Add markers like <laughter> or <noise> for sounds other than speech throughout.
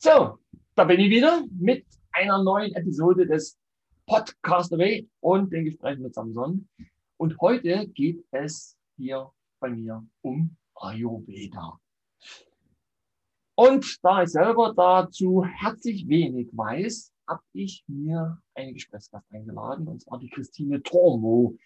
So, da bin ich wieder mit einer neuen Episode des Podcast Away und den Gesprächen mit Samson. Und heute geht es hier bei mir um Ayurveda. Und da ich selber dazu herzlich wenig weiß, habe ich mir eine Gesprächsgast eingeladen, und zwar die Christine Tormo.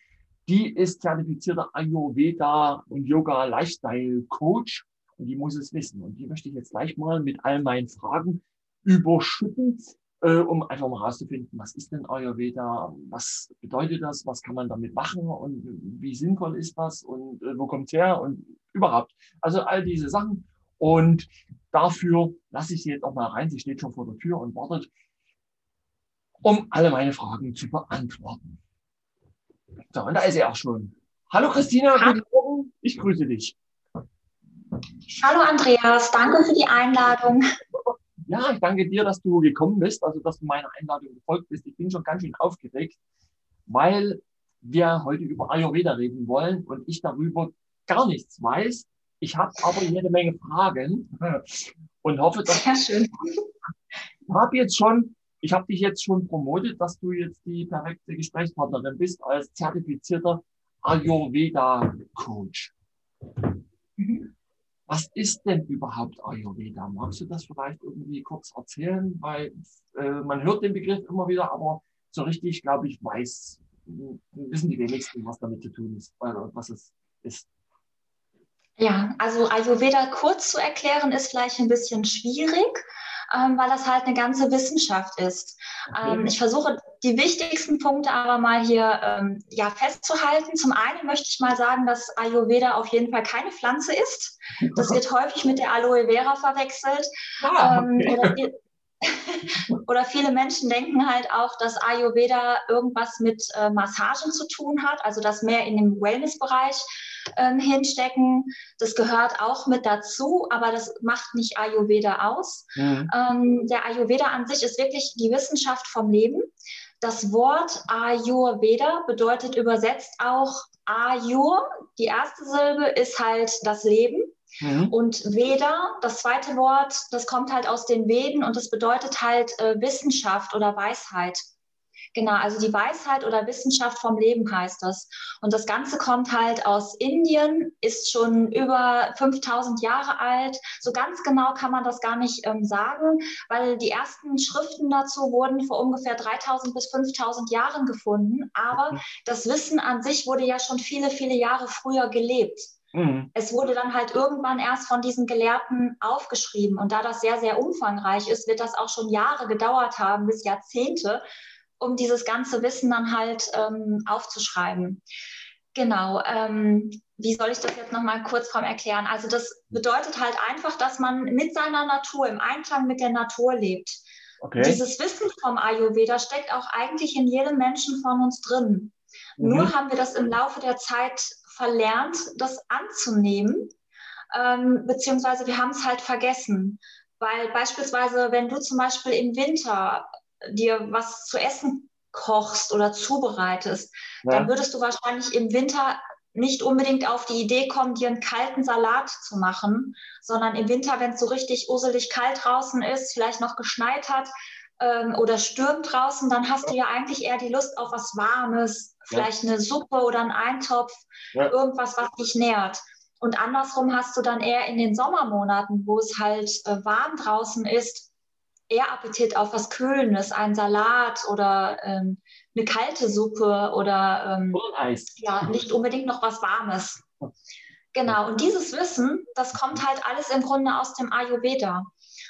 Die ist zertifizierter Ayurveda und Yoga Lifestyle Coach und die muss es wissen. Und die möchte ich jetzt gleich mal mit all meinen Fragen überschütten, äh, um einfach mal herauszufinden, was ist denn Ayurveda, was bedeutet das, was kann man damit machen und wie sinnvoll ist das und äh, wo kommt es her und überhaupt. Also all diese Sachen. Und dafür lasse ich sie jetzt auch mal rein. Sie steht schon vor der Tür und wartet, um alle meine Fragen zu beantworten. So, und da ist sie auch schon. Hallo Christina, guten Morgen. Ich grüße dich. Hallo Andreas, danke für die Einladung. Ja, ich danke dir, dass du gekommen bist, also dass du meiner Einladung gefolgt bist. Ich bin schon ganz schön aufgeregt, weil wir heute über Ayurveda reden wollen und ich darüber gar nichts weiß. Ich habe aber jede Menge Fragen <laughs> und hoffe, dass Sehr schön. ich habe jetzt schon, ich habe dich jetzt schon promotet, dass du jetzt die perfekte Gesprächspartnerin bist als zertifizierter Ayurveda Coach. Mhm. Was ist denn überhaupt Ayurveda? Magst du das vielleicht irgendwie kurz erzählen? Weil äh, man hört den Begriff immer wieder, aber so richtig, glaube ich, weiß, wissen die wenigsten, was damit zu tun ist, äh, was es ist. Ja, also Ayurveda kurz zu erklären ist vielleicht ein bisschen schwierig, ähm, weil das halt eine ganze Wissenschaft ist. Okay. Ähm, ich versuche die wichtigsten Punkte aber mal hier ähm, ja, festzuhalten. Zum einen möchte ich mal sagen, dass Ayurveda auf jeden Fall keine Pflanze ist. Das wird häufig mit der Aloe Vera verwechselt. Ah, ähm, okay. oder, <laughs> oder, viele Menschen denken halt auch, dass Ayurveda irgendwas mit äh, Massagen zu tun hat, also das mehr in dem Wellnessbereich ähm, hinstecken. Das gehört auch mit dazu, aber das macht nicht Ayurveda aus. Mhm. Ähm, der Ayurveda an sich ist wirklich die Wissenschaft vom Leben. Das Wort Ayurveda bedeutet übersetzt auch Ayur. Die erste Silbe ist halt das Leben. Mhm. Und Veda, das zweite Wort, das kommt halt aus den Veden und das bedeutet halt äh, Wissenschaft oder Weisheit. Genau, also die Weisheit oder Wissenschaft vom Leben heißt das. Und das Ganze kommt halt aus Indien, ist schon über 5000 Jahre alt. So ganz genau kann man das gar nicht ähm, sagen, weil die ersten Schriften dazu wurden vor ungefähr 3000 bis 5000 Jahren gefunden. Aber das Wissen an sich wurde ja schon viele, viele Jahre früher gelebt. Mhm. Es wurde dann halt irgendwann erst von diesen Gelehrten aufgeschrieben. Und da das sehr, sehr umfangreich ist, wird das auch schon Jahre gedauert haben, bis Jahrzehnte, um dieses ganze Wissen dann halt ähm, aufzuschreiben. Genau. Ähm, wie soll ich das jetzt nochmal kurz vom erklären? Also das bedeutet halt einfach, dass man mit seiner Natur, im Einklang mit der Natur lebt. Okay. Dieses Wissen vom Ayurveda steckt auch eigentlich in jedem Menschen von uns drin. Mhm. Nur haben wir das im Laufe der Zeit verlernt, das anzunehmen, ähm, beziehungsweise wir haben es halt vergessen. Weil beispielsweise, wenn du zum Beispiel im Winter dir was zu essen kochst oder zubereitest, ja. dann würdest du wahrscheinlich im Winter nicht unbedingt auf die Idee kommen, dir einen kalten Salat zu machen, sondern im Winter, wenn es so richtig uselig kalt draußen ist, vielleicht noch geschneit hat ähm, oder stürmt draußen, dann hast du ja eigentlich eher die Lust auf was Warmes, vielleicht ja. eine Suppe oder einen Eintopf, ja. irgendwas, was dich nährt. Und andersrum hast du dann eher in den Sommermonaten, wo es halt äh, warm draußen ist, eher Appetit auf was Kühlendes, einen Salat oder ähm, eine kalte Suppe oder ähm, ja, nicht unbedingt noch was Warmes. Genau, und dieses Wissen, das kommt halt alles im Grunde aus dem Ayurveda.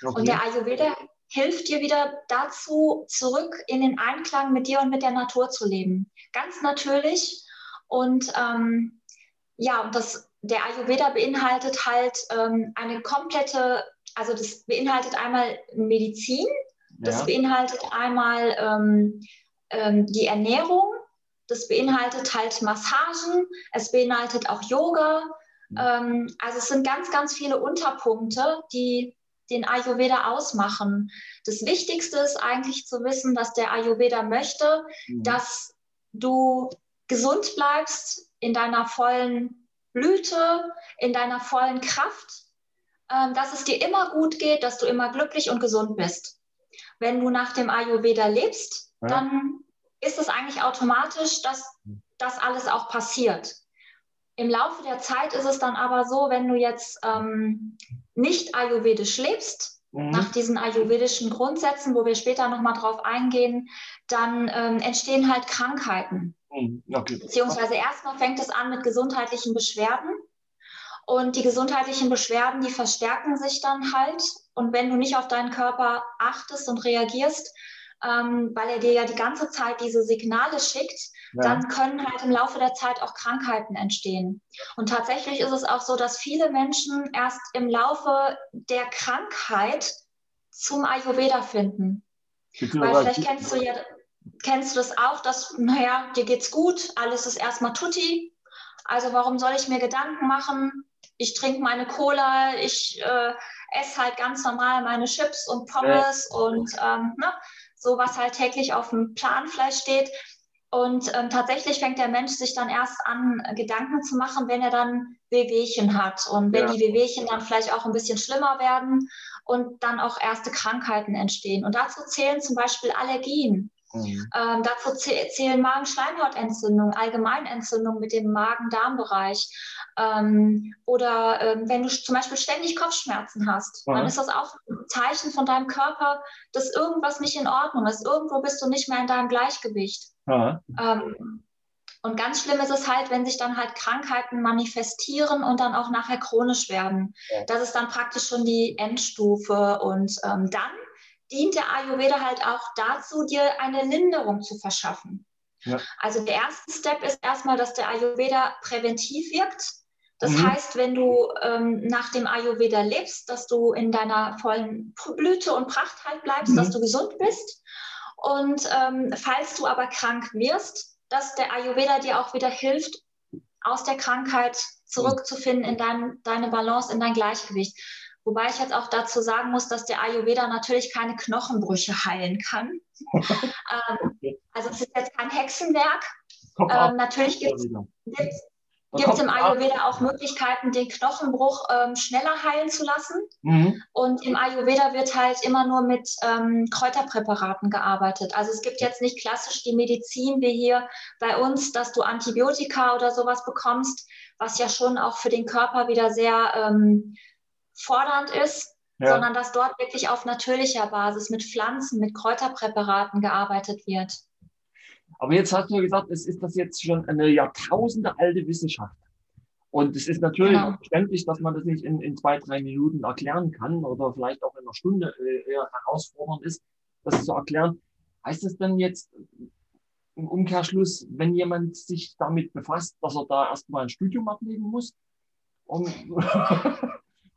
Okay. Und der Ayurveda hilft dir wieder dazu, zurück in den Einklang mit dir und mit der Natur zu leben. Ganz natürlich. Und ähm, ja, und das, der Ayurveda beinhaltet halt ähm, eine komplette also das beinhaltet einmal Medizin, das ja. beinhaltet einmal ähm, ähm, die Ernährung, das beinhaltet halt Massagen, es beinhaltet auch Yoga. Mhm. Ähm, also es sind ganz, ganz viele Unterpunkte, die den Ayurveda ausmachen. Das Wichtigste ist eigentlich zu wissen, dass der Ayurveda möchte, mhm. dass du gesund bleibst in deiner vollen Blüte, in deiner vollen Kraft dass es dir immer gut geht, dass du immer glücklich und gesund bist. Wenn du nach dem Ayurveda lebst, ja. dann ist es eigentlich automatisch, dass das alles auch passiert. Im Laufe der Zeit ist es dann aber so, wenn du jetzt ähm, nicht ayurvedisch lebst, mhm. nach diesen ayurvedischen Grundsätzen, wo wir später nochmal drauf eingehen, dann ähm, entstehen halt Krankheiten. Mhm. Okay. Beziehungsweise erstmal fängt es an mit gesundheitlichen Beschwerden. Und die gesundheitlichen Beschwerden, die verstärken sich dann halt. Und wenn du nicht auf deinen Körper achtest und reagierst, ähm, weil er dir ja die ganze Zeit diese Signale schickt, ja. dann können halt im Laufe der Zeit auch Krankheiten entstehen. Und tatsächlich ist es auch so, dass viele Menschen erst im Laufe der Krankheit zum Ayurveda finden. Weil vielleicht kennst du ja, kennst du das auch, dass, naja, dir geht's gut, alles ist erstmal tutti. Also warum soll ich mir Gedanken machen? Ich trinke meine Cola, ich äh, esse halt ganz normal meine Chips und Pommes ja. und ähm, ne, so, was halt täglich auf dem Plan vielleicht steht. Und ähm, tatsächlich fängt der Mensch sich dann erst an, Gedanken zu machen, wenn er dann Wehwehchen hat und wenn ja. die Wehwehchen dann vielleicht auch ein bisschen schlimmer werden und dann auch erste Krankheiten entstehen. Und dazu zählen zum Beispiel Allergien. Mhm. Ähm, dazu zählen Magenschleimhautentzündungen, Allgemeinentzündungen mit dem Magen-Darm-Bereich. Ähm, oder ähm, wenn du zum Beispiel ständig Kopfschmerzen hast, mhm. dann ist das auch ein Zeichen von deinem Körper, dass irgendwas nicht in Ordnung ist. Irgendwo bist du nicht mehr in deinem Gleichgewicht. Mhm. und ganz schlimm ist es halt, wenn sich dann halt Krankheiten manifestieren und dann auch nachher chronisch werden. Das ist dann praktisch schon die Endstufe. Und ähm, dann dient der Ayurveda halt auch dazu, dir eine Linderung zu verschaffen. Ja. Also der erste Step ist erstmal, dass der Ayurveda präventiv wirkt. Das mhm. heißt, wenn du ähm, nach dem Ayurveda lebst, dass du in deiner vollen Blüte und Pracht halt bleibst, mhm. dass du gesund bist. Und ähm, falls du aber krank wirst, dass der Ayurveda dir auch wieder hilft, aus der Krankheit zurückzufinden in dein, deine Balance, in dein Gleichgewicht. Wobei ich jetzt auch dazu sagen muss, dass der Ayurveda natürlich keine Knochenbrüche heilen kann. <laughs> ähm, also es ist jetzt kein Hexenwerk. Ähm, natürlich gibt es im Ayurveda auch Möglichkeiten, den Knochenbruch ähm, schneller heilen zu lassen? Mhm. Und im Ayurveda wird halt immer nur mit ähm, Kräuterpräparaten gearbeitet. Also es gibt jetzt nicht klassisch die Medizin wie hier bei uns, dass du Antibiotika oder sowas bekommst, was ja schon auch für den Körper wieder sehr ähm, fordernd ist, ja. sondern dass dort wirklich auf natürlicher Basis mit Pflanzen, mit Kräuterpräparaten gearbeitet wird. Aber jetzt hast du gesagt, es ist das jetzt schon eine Jahrtausende alte Wissenschaft. Und es ist natürlich genau. verständlich, dass man das nicht in, in, zwei, drei Minuten erklären kann oder vielleicht auch in einer Stunde äh, eher herausfordernd ist, das zu erklären. Heißt das denn jetzt im Umkehrschluss, wenn jemand sich damit befasst, dass er da erstmal ein Studium ablegen muss? <laughs>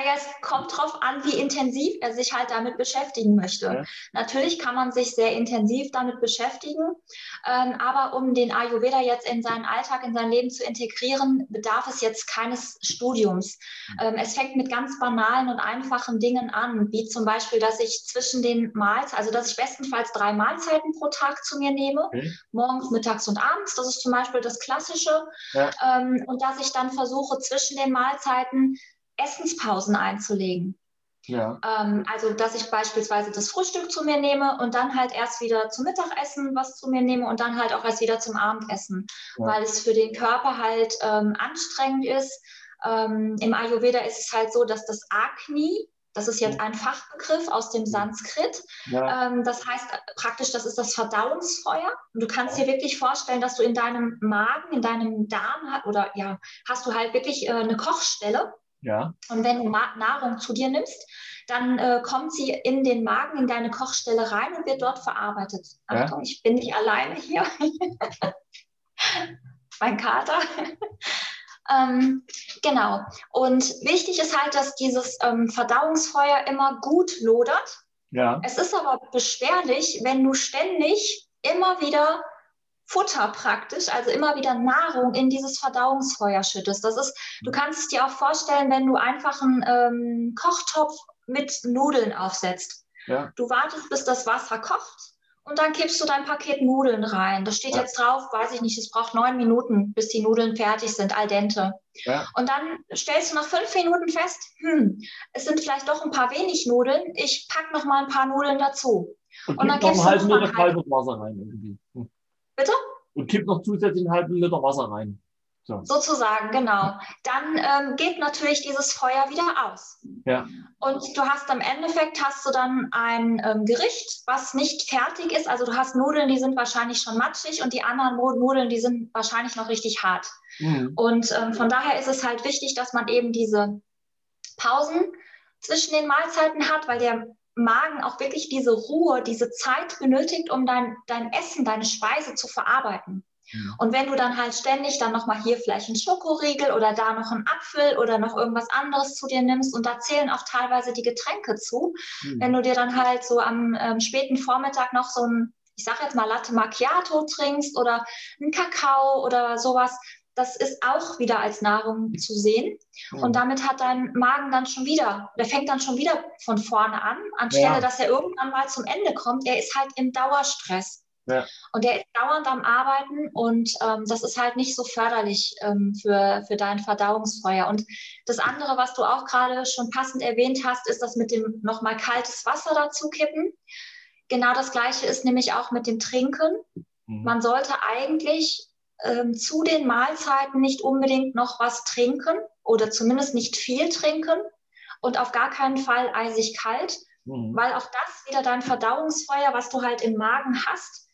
Naja, es kommt darauf an, wie intensiv er sich halt damit beschäftigen möchte. Ja. Natürlich kann man sich sehr intensiv damit beschäftigen, ähm, aber um den Ayurveda jetzt in seinen Alltag, in sein Leben zu integrieren, bedarf es jetzt keines Studiums. Ähm, es fängt mit ganz banalen und einfachen Dingen an, wie zum Beispiel, dass ich zwischen den Mahlzeiten, also dass ich bestenfalls drei Mahlzeiten pro Tag zu mir nehme, okay. morgens, mittags und abends. Das ist zum Beispiel das Klassische. Ja. Ähm, und dass ich dann versuche, zwischen den Mahlzeiten Essenspausen einzulegen. Ja. Ähm, also, dass ich beispielsweise das Frühstück zu mir nehme und dann halt erst wieder zum Mittagessen was zu mir nehme und dann halt auch erst wieder zum Abendessen, ja. weil es für den Körper halt ähm, anstrengend ist. Ähm, Im Ayurveda ist es halt so, dass das Agni, das ist jetzt ein Fachbegriff aus dem Sanskrit. Ja. Ähm, das heißt praktisch, das ist das Verdauungsfeuer. Und du kannst dir wirklich vorstellen, dass du in deinem Magen, in deinem Darm oder ja, hast du halt wirklich äh, eine Kochstelle. Ja. Und wenn du Nahrung zu dir nimmst, dann äh, kommt sie in den Magen, in deine Kochstelle rein und wird dort verarbeitet. Ja. Achtung, ich bin nicht alleine hier. <laughs> mein Kater. <laughs> ähm, genau. Und wichtig ist halt, dass dieses ähm, Verdauungsfeuer immer gut lodert. Ja. Es ist aber beschwerlich, wenn du ständig immer wieder Futter praktisch, also immer wieder Nahrung in dieses Verdauungsfeuer schüttest. Das ist, du mhm. kannst es dir auch vorstellen, wenn du einfach einen ähm, Kochtopf mit Nudeln aufsetzt. Ja. Du wartest, bis das Wasser kocht und dann kippst du dein Paket Nudeln rein. Da steht ja. jetzt drauf, weiß ich nicht, es braucht neun Minuten, bis die Nudeln fertig sind, al dente. Ja. Und dann stellst du nach fünf Minuten fest, hm, es sind vielleicht doch ein paar wenig Nudeln, ich packe noch mal ein paar Nudeln dazu. Und, und dann kippst du noch halben Liter kaltes Wasser rein. Irgendwie. Bitte? Und kipp noch zusätzlich einen halben Liter Wasser rein. So. Sozusagen, genau. Dann ähm, geht natürlich dieses Feuer wieder aus. Ja. Und du hast am Endeffekt hast du dann ein ähm, Gericht, was nicht fertig ist. Also du hast Nudeln, die sind wahrscheinlich schon matschig und die anderen Nudeln, die sind wahrscheinlich noch richtig hart. Mhm. Und ähm, von daher ist es halt wichtig, dass man eben diese Pausen zwischen den Mahlzeiten hat, weil der Magen auch wirklich diese Ruhe, diese Zeit benötigt, um dein, dein Essen, deine Speise zu verarbeiten. Und wenn du dann halt ständig dann nochmal hier vielleicht einen Schokoriegel oder da noch einen Apfel oder noch irgendwas anderes zu dir nimmst und da zählen auch teilweise die Getränke zu, mhm. wenn du dir dann halt so am ähm, späten Vormittag noch so ein, ich sag jetzt mal Latte Macchiato trinkst oder einen Kakao oder sowas, das ist auch wieder als Nahrung zu sehen. Mhm. Und damit hat dein Magen dann schon wieder, der fängt dann schon wieder von vorne an, anstelle ja. dass er irgendwann mal zum Ende kommt. Er ist halt im Dauerstress. Ja. Und der ist dauernd am Arbeiten und ähm, das ist halt nicht so förderlich ähm, für, für dein Verdauungsfeuer. Und das andere, was du auch gerade schon passend erwähnt hast, ist das mit dem nochmal kaltes Wasser dazu kippen. Genau das gleiche ist nämlich auch mit dem Trinken. Mhm. Man sollte eigentlich ähm, zu den Mahlzeiten nicht unbedingt noch was trinken oder zumindest nicht viel trinken und auf gar keinen Fall eisig kalt, mhm. weil auch das wieder dein Verdauungsfeuer, was du halt im Magen hast,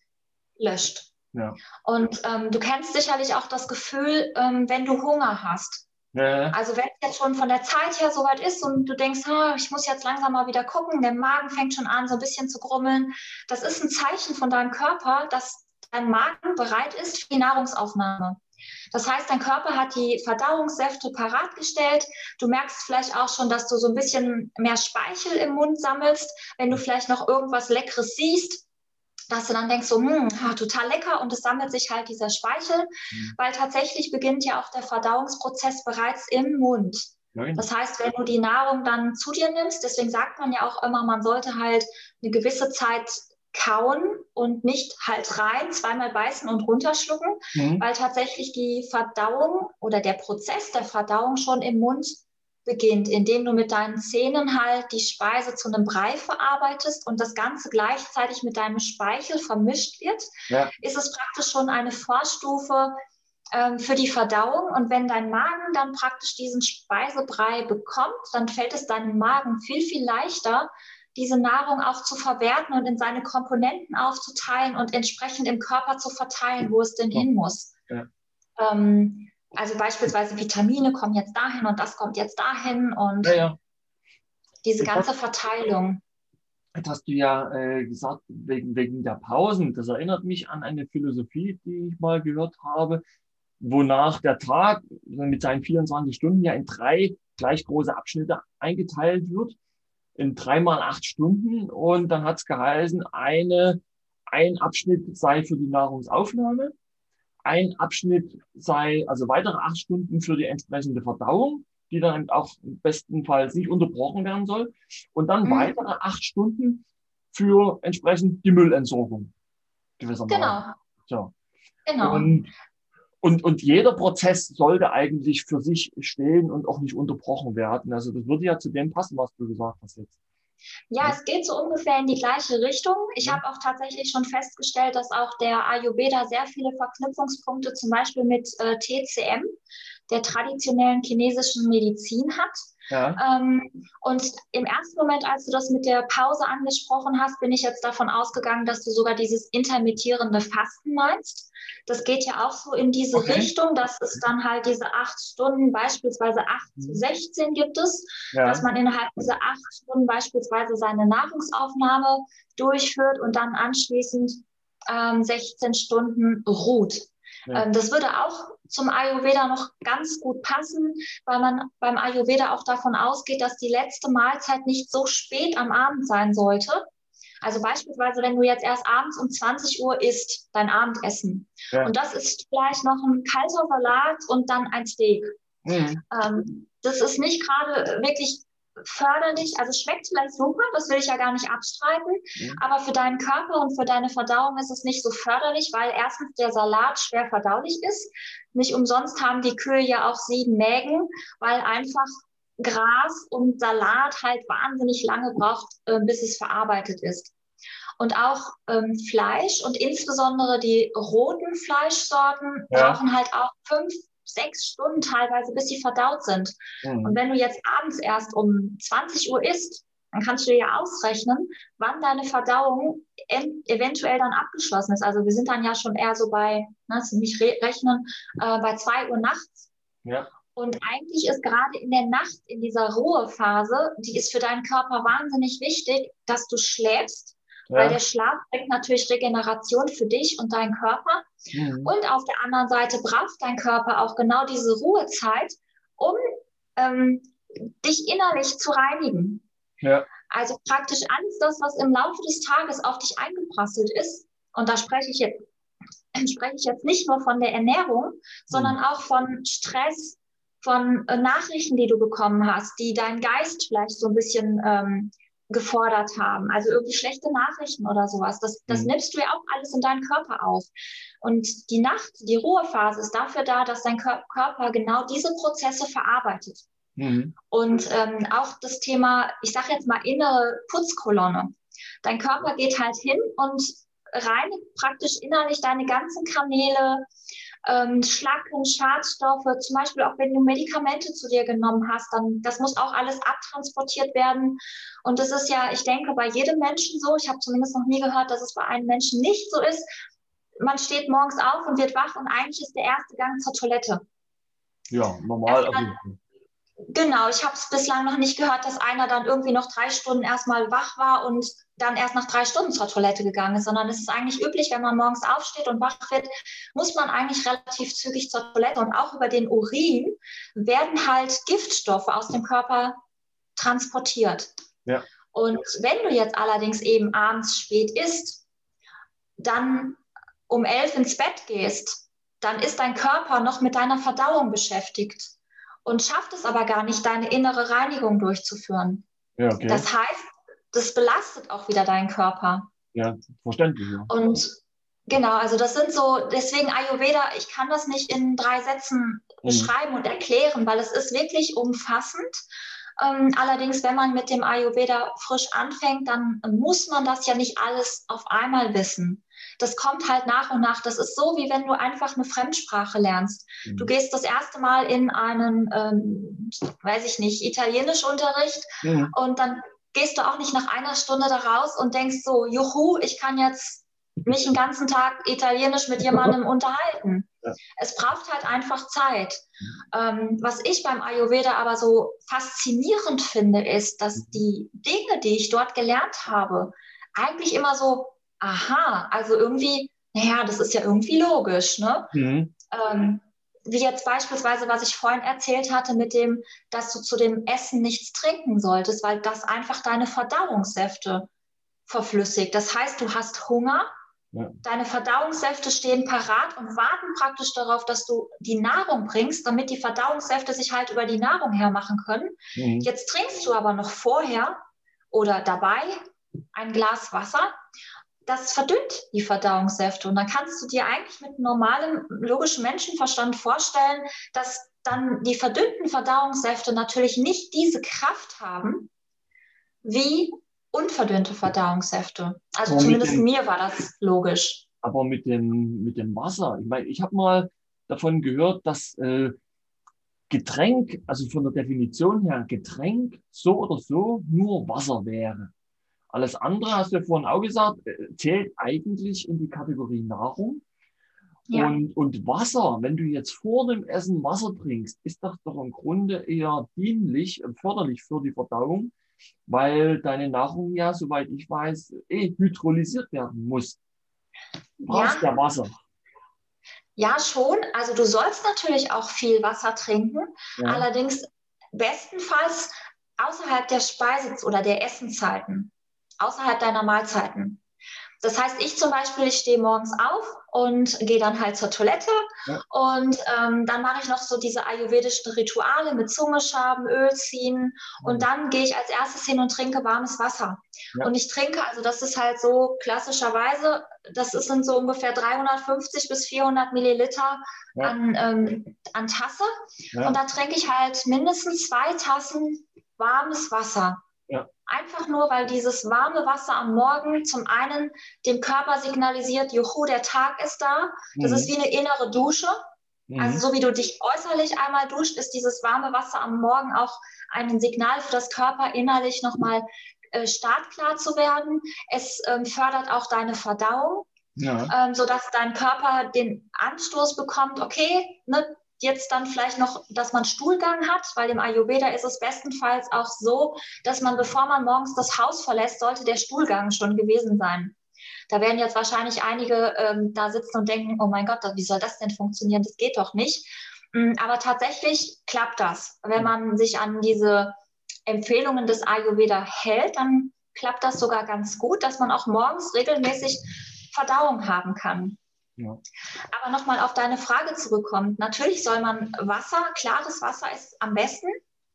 löscht. Ja. Und ähm, du kennst sicherlich auch das Gefühl, ähm, wenn du Hunger hast. Ja. Also wenn es jetzt schon von der Zeit her soweit ist und du denkst, ich muss jetzt langsam mal wieder gucken, der Magen fängt schon an, so ein bisschen zu grummeln, das ist ein Zeichen von deinem Körper, dass dein Magen bereit ist für die Nahrungsaufnahme. Das heißt, dein Körper hat die Verdauungssäfte parat gestellt. Du merkst vielleicht auch schon, dass du so ein bisschen mehr Speichel im Mund sammelst. Wenn du vielleicht noch irgendwas Leckeres siehst, dass du dann denkst, so, hm, total lecker und es sammelt sich halt dieser Speichel, mhm. weil tatsächlich beginnt ja auch der Verdauungsprozess bereits im Mund. Nein. Das heißt, wenn du die Nahrung dann zu dir nimmst, deswegen sagt man ja auch immer, man sollte halt eine gewisse Zeit kauen und nicht halt rein, zweimal beißen und runterschlucken, mhm. weil tatsächlich die Verdauung oder der Prozess der Verdauung schon im Mund beginnt, indem du mit deinen Zähnen halt die Speise zu einem Brei verarbeitest und das Ganze gleichzeitig mit deinem Speichel vermischt wird, ja. ist es praktisch schon eine Vorstufe ähm, für die Verdauung. Und wenn dein Magen dann praktisch diesen Speisebrei bekommt, dann fällt es deinem Magen viel, viel leichter, diese Nahrung auch zu verwerten und in seine Komponenten aufzuteilen und entsprechend im Körper zu verteilen, wo es denn hin muss. Ja. Ähm, also beispielsweise Vitamine kommen jetzt dahin und das kommt jetzt dahin und ja, ja. diese ganze Verteilung. Das hast du ja äh, gesagt, wegen, wegen der Pausen. Das erinnert mich an eine Philosophie, die ich mal gehört habe, wonach der Tag mit seinen 24 Stunden ja in drei gleich große Abschnitte eingeteilt wird, in dreimal acht Stunden. Und dann hat es geheißen, eine, ein Abschnitt sei für die Nahrungsaufnahme, ein Abschnitt sei, also weitere acht Stunden für die entsprechende Verdauung, die dann auch bestenfalls nicht unterbrochen werden soll. Und dann mhm. weitere acht Stunden für entsprechend die Müllentsorgung. Genau. So. Genau. Und, und, und jeder Prozess sollte eigentlich für sich stehen und auch nicht unterbrochen werden. Also das würde ja zu dem passen, was du gesagt hast jetzt. Ja, es geht so ungefähr in die gleiche Richtung. Ich habe auch tatsächlich schon festgestellt, dass auch der Ayurveda sehr viele Verknüpfungspunkte zum Beispiel mit äh, TCM, der traditionellen chinesischen Medizin hat. Ja. Ähm, und im ersten Moment, als du das mit der Pause angesprochen hast, bin ich jetzt davon ausgegangen, dass du sogar dieses intermittierende Fasten meinst. Das geht ja auch so in diese okay. Richtung, dass es dann halt diese acht Stunden, beispielsweise acht zu 16 mhm. gibt es, ja. dass man innerhalb dieser acht Stunden beispielsweise seine Nahrungsaufnahme durchführt und dann anschließend ähm, 16 Stunden ruht. Ja. Ähm, das würde auch zum Ayurveda noch ganz gut passen, weil man beim Ayurveda auch davon ausgeht, dass die letzte Mahlzeit nicht so spät am Abend sein sollte. Also beispielsweise, wenn du jetzt erst abends um 20 Uhr isst, dein Abendessen. Ja. Und das ist vielleicht noch ein kalter Salat und dann ein Steak. Mhm. Ähm, das ist nicht gerade wirklich förderlich, also es schmeckt vielleicht super, das will ich ja gar nicht abstreiten, mhm. aber für deinen Körper und für deine Verdauung ist es nicht so förderlich, weil erstens der Salat schwer verdaulich ist. Nicht umsonst haben die Kühe ja auch sieben Mägen, weil einfach Gras und Salat halt wahnsinnig lange braucht, äh, bis es verarbeitet ist. Und auch ähm, Fleisch und insbesondere die roten Fleischsorten ja. brauchen halt auch fünf, sechs Stunden teilweise, bis sie verdaut sind. Mhm. Und wenn du jetzt abends erst um 20 Uhr isst, dann kannst du dir ja ausrechnen, wann deine Verdauung eventuell dann abgeschlossen ist. Also wir sind dann ja schon eher so bei, ne, nicht re rechnen, äh, bei zwei Uhr nachts. Ja. Und eigentlich ist gerade in der Nacht, in dieser Ruhephase, die ist für deinen Körper wahnsinnig wichtig, dass du schläfst ja. Weil der Schlaf bringt natürlich Regeneration für dich und deinen Körper. Mhm. Und auf der anderen Seite braucht dein Körper auch genau diese Ruhezeit, um ähm, dich innerlich zu reinigen. Ja. Also praktisch alles das, was im Laufe des Tages auf dich eingeprasselt ist. Und da spreche ich jetzt, <clears throat> spreche ich jetzt nicht nur von der Ernährung, sondern mhm. auch von Stress, von äh, Nachrichten, die du bekommen hast, die deinen Geist vielleicht so ein bisschen ähm, gefordert haben. Also irgendwie schlechte Nachrichten oder sowas. Das, das mhm. nimmst du ja auch alles in deinen Körper auf. Und die Nacht, die Ruhephase ist dafür da, dass dein Körper genau diese Prozesse verarbeitet. Mhm. Und ähm, auch das Thema, ich sage jetzt mal innere Putzkolonne. Dein Körper geht halt hin und reinigt praktisch innerlich deine ganzen Kanäle, ähm, Schlacken, Schadstoffe, zum Beispiel auch wenn du Medikamente zu dir genommen hast, dann das muss auch alles abtransportiert werden. Und das ist ja, ich denke, bei jedem Menschen so. Ich habe zumindest noch nie gehört, dass es bei einem Menschen nicht so ist. Man steht morgens auf und wird wach und eigentlich ist der erste Gang zur Toilette. Ja, normal. Also, genau, ich habe es bislang noch nicht gehört, dass einer dann irgendwie noch drei Stunden erstmal wach war und dann erst nach drei Stunden zur Toilette gegangen ist, sondern es ist eigentlich üblich, wenn man morgens aufsteht und wach wird, muss man eigentlich relativ zügig zur Toilette und auch über den Urin werden halt Giftstoffe aus dem Körper transportiert. Ja. Und wenn du jetzt allerdings eben abends spät isst, dann um elf ins Bett gehst, dann ist dein Körper noch mit deiner Verdauung beschäftigt und schafft es aber gar nicht, deine innere Reinigung durchzuführen. Ja, okay. Das heißt, das belastet auch wieder deinen Körper. Ja, verständlich. Ja. Und genau, also das sind so, deswegen Ayurveda, ich kann das nicht in drei Sätzen mhm. beschreiben und erklären, weil es ist wirklich umfassend. Ähm, allerdings, wenn man mit dem Ayurveda frisch anfängt, dann muss man das ja nicht alles auf einmal wissen. Das kommt halt nach und nach. Das ist so, wie wenn du einfach eine Fremdsprache lernst. Mhm. Du gehst das erste Mal in einen, ähm, weiß ich nicht, Italienischunterricht mhm. und dann gehst du auch nicht nach einer Stunde da raus und denkst so, juhu, ich kann jetzt mich den ganzen Tag italienisch mit jemandem <laughs> unterhalten. Es braucht halt einfach Zeit. Ähm, was ich beim Ayurveda aber so faszinierend finde, ist, dass mhm. die Dinge, die ich dort gelernt habe, eigentlich immer so, aha, also irgendwie, naja, das ist ja irgendwie logisch. Ne? Mhm. Ähm, wie jetzt beispielsweise, was ich vorhin erzählt hatte, mit dem, dass du zu dem Essen nichts trinken solltest, weil das einfach deine Verdauungssäfte verflüssigt. Das heißt, du hast Hunger, ja. deine Verdauungssäfte stehen parat und warten praktisch darauf, dass du die Nahrung bringst, damit die Verdauungssäfte sich halt über die Nahrung hermachen können. Mhm. Jetzt trinkst du aber noch vorher oder dabei ein Glas Wasser das verdünnt die Verdauungssäfte. Und dann kannst du dir eigentlich mit normalem logischen Menschenverstand vorstellen, dass dann die verdünnten Verdauungssäfte natürlich nicht diese Kraft haben wie unverdünnte Verdauungssäfte. Also aber zumindest dem, mir war das logisch. Aber mit dem, mit dem Wasser, ich meine, ich habe mal davon gehört, dass äh, Getränk, also von der Definition her, Getränk so oder so nur Wasser wäre. Alles andere, hast du ja vorhin auch gesagt, äh, zählt eigentlich in die Kategorie Nahrung. Ja. Und, und Wasser, wenn du jetzt vor dem Essen Wasser trinkst, ist das doch im Grunde eher dienlich, und förderlich für die Verdauung, weil deine Nahrung ja, soweit ich weiß, eh hydrolysiert werden muss. Brauchst ja. ja Wasser. Ja, schon. Also du sollst natürlich auch viel Wasser trinken. Ja. Allerdings bestenfalls außerhalb der Speise- oder der Essenzeiten außerhalb deiner Mahlzeiten. Das heißt, ich zum Beispiel, ich stehe morgens auf und gehe dann halt zur Toilette ja. und ähm, dann mache ich noch so diese ayurvedischen Rituale mit Zunge schaben, Öl ziehen und mhm. dann gehe ich als erstes hin und trinke warmes Wasser. Ja. Und ich trinke, also das ist halt so klassischerweise, das sind so ungefähr 350 bis 400 Milliliter ja. an, ähm, an Tasse und da trinke ich halt mindestens zwei Tassen warmes Wasser. Einfach nur, weil dieses warme Wasser am Morgen zum einen dem Körper signalisiert, juhu, der Tag ist da. Das mhm. ist wie eine innere Dusche. Mhm. Also so wie du dich äußerlich einmal duscht, ist dieses warme Wasser am Morgen auch ein Signal für das Körper innerlich nochmal äh, startklar zu werden. Es ähm, fördert auch deine Verdauung. Ja. Ähm, sodass dein Körper den Anstoß bekommt, okay, ne, jetzt dann vielleicht noch, dass man Stuhlgang hat, weil im Ayurveda ist es bestenfalls auch so, dass man, bevor man morgens das Haus verlässt, sollte der Stuhlgang schon gewesen sein. Da werden jetzt wahrscheinlich einige ähm, da sitzen und denken, oh mein Gott, wie soll das denn funktionieren? Das geht doch nicht. Mm, aber tatsächlich klappt das. Wenn man sich an diese Empfehlungen des Ayurveda hält, dann klappt das sogar ganz gut, dass man auch morgens regelmäßig Verdauung haben kann. Aber nochmal auf deine Frage zurückkommt. Natürlich soll man Wasser, klares Wasser ist am besten.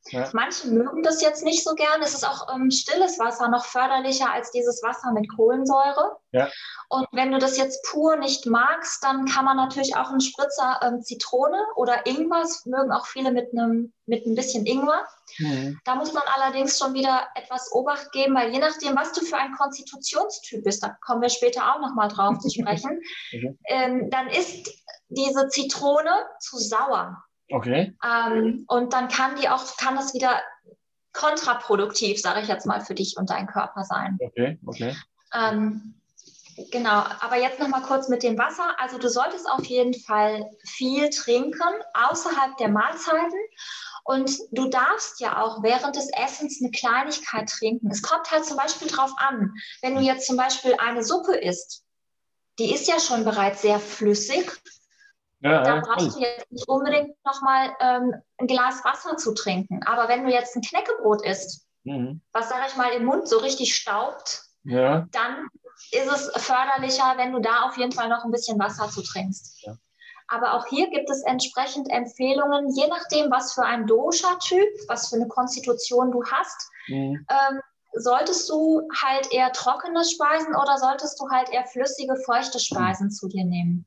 Ja. Manche mögen das jetzt nicht so gern. Es ist auch ähm, stilles Wasser noch förderlicher als dieses Wasser mit Kohlensäure. Ja. Und wenn du das jetzt pur nicht magst, dann kann man natürlich auch einen Spritzer ähm, Zitrone oder Ingwer, das mögen auch viele mit einem mit ein bisschen Ingwer. Mhm. Da muss man allerdings schon wieder etwas Obacht geben, weil je nachdem, was du für ein Konstitutionstyp bist, da kommen wir später auch nochmal drauf zu sprechen, <laughs> mhm. ähm, dann ist diese Zitrone zu sauer. Okay. Ähm, und dann kann die auch, kann das wieder kontraproduktiv, sage ich jetzt mal, für dich und deinen Körper sein. Okay, okay. Ähm, genau, aber jetzt noch mal kurz mit dem Wasser. Also du solltest auf jeden Fall viel trinken außerhalb der Mahlzeiten. Und du darfst ja auch während des Essens eine Kleinigkeit trinken. Es kommt halt zum Beispiel drauf an, wenn du jetzt zum Beispiel eine Suppe isst, die ist ja schon bereits sehr flüssig ja, da brauchst du jetzt nicht unbedingt nochmal ähm, ein Glas Wasser zu trinken. Aber wenn du jetzt ein Knäckebrot isst, mhm. was, sage ich mal, im Mund so richtig staubt, ja. dann ist es förderlicher, wenn du da auf jeden Fall noch ein bisschen Wasser zu trinkst. Ja. Aber auch hier gibt es entsprechend Empfehlungen, je nachdem, was für ein Dosha-Typ, was für eine Konstitution du hast. Mhm. Ähm, solltest du halt eher trockene Speisen oder solltest du halt eher flüssige, feuchte Speisen mhm. zu dir nehmen?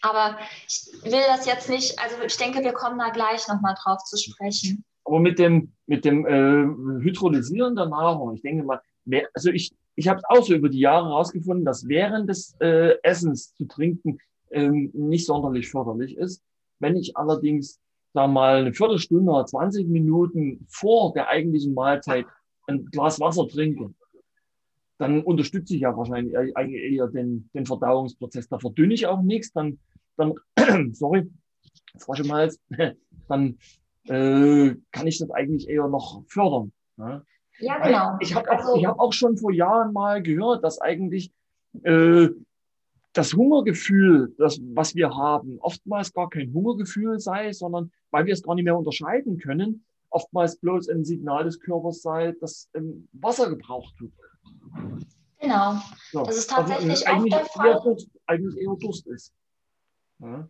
Aber ich will das jetzt nicht, also ich denke, wir kommen da gleich nochmal drauf zu sprechen. Aber mit dem, mit dem äh, Hydrolysieren der Nahrung, ich denke mal, also ich, ich habe es auch so über die Jahre herausgefunden, dass während des äh, Essens zu trinken ähm, nicht sonderlich förderlich ist. Wenn ich allerdings, da mal, eine Viertelstunde oder 20 Minuten vor der eigentlichen Mahlzeit ein Glas Wasser trinke, dann unterstütze ich ja wahrscheinlich eher den, den Verdauungsprozess. Da verdünne ich auch nichts, dann, dann <clears throat> sorry, Frosch im Hals, <laughs> dann äh, kann ich das eigentlich eher noch fördern. Ja, ja genau. Ich habe auch, also, hab auch schon vor Jahren mal gehört, dass eigentlich äh, das Hungergefühl, das, was wir haben, oftmals gar kein Hungergefühl sei, sondern weil wir es gar nicht mehr unterscheiden können, oftmals bloß ein Signal des Körpers sei, dass ähm, Wasser gebraucht wird. Genau. Ja. Das ist also, tatsächlich also, auch der Fall. Eher eigentlich eher Durst ist. Ja.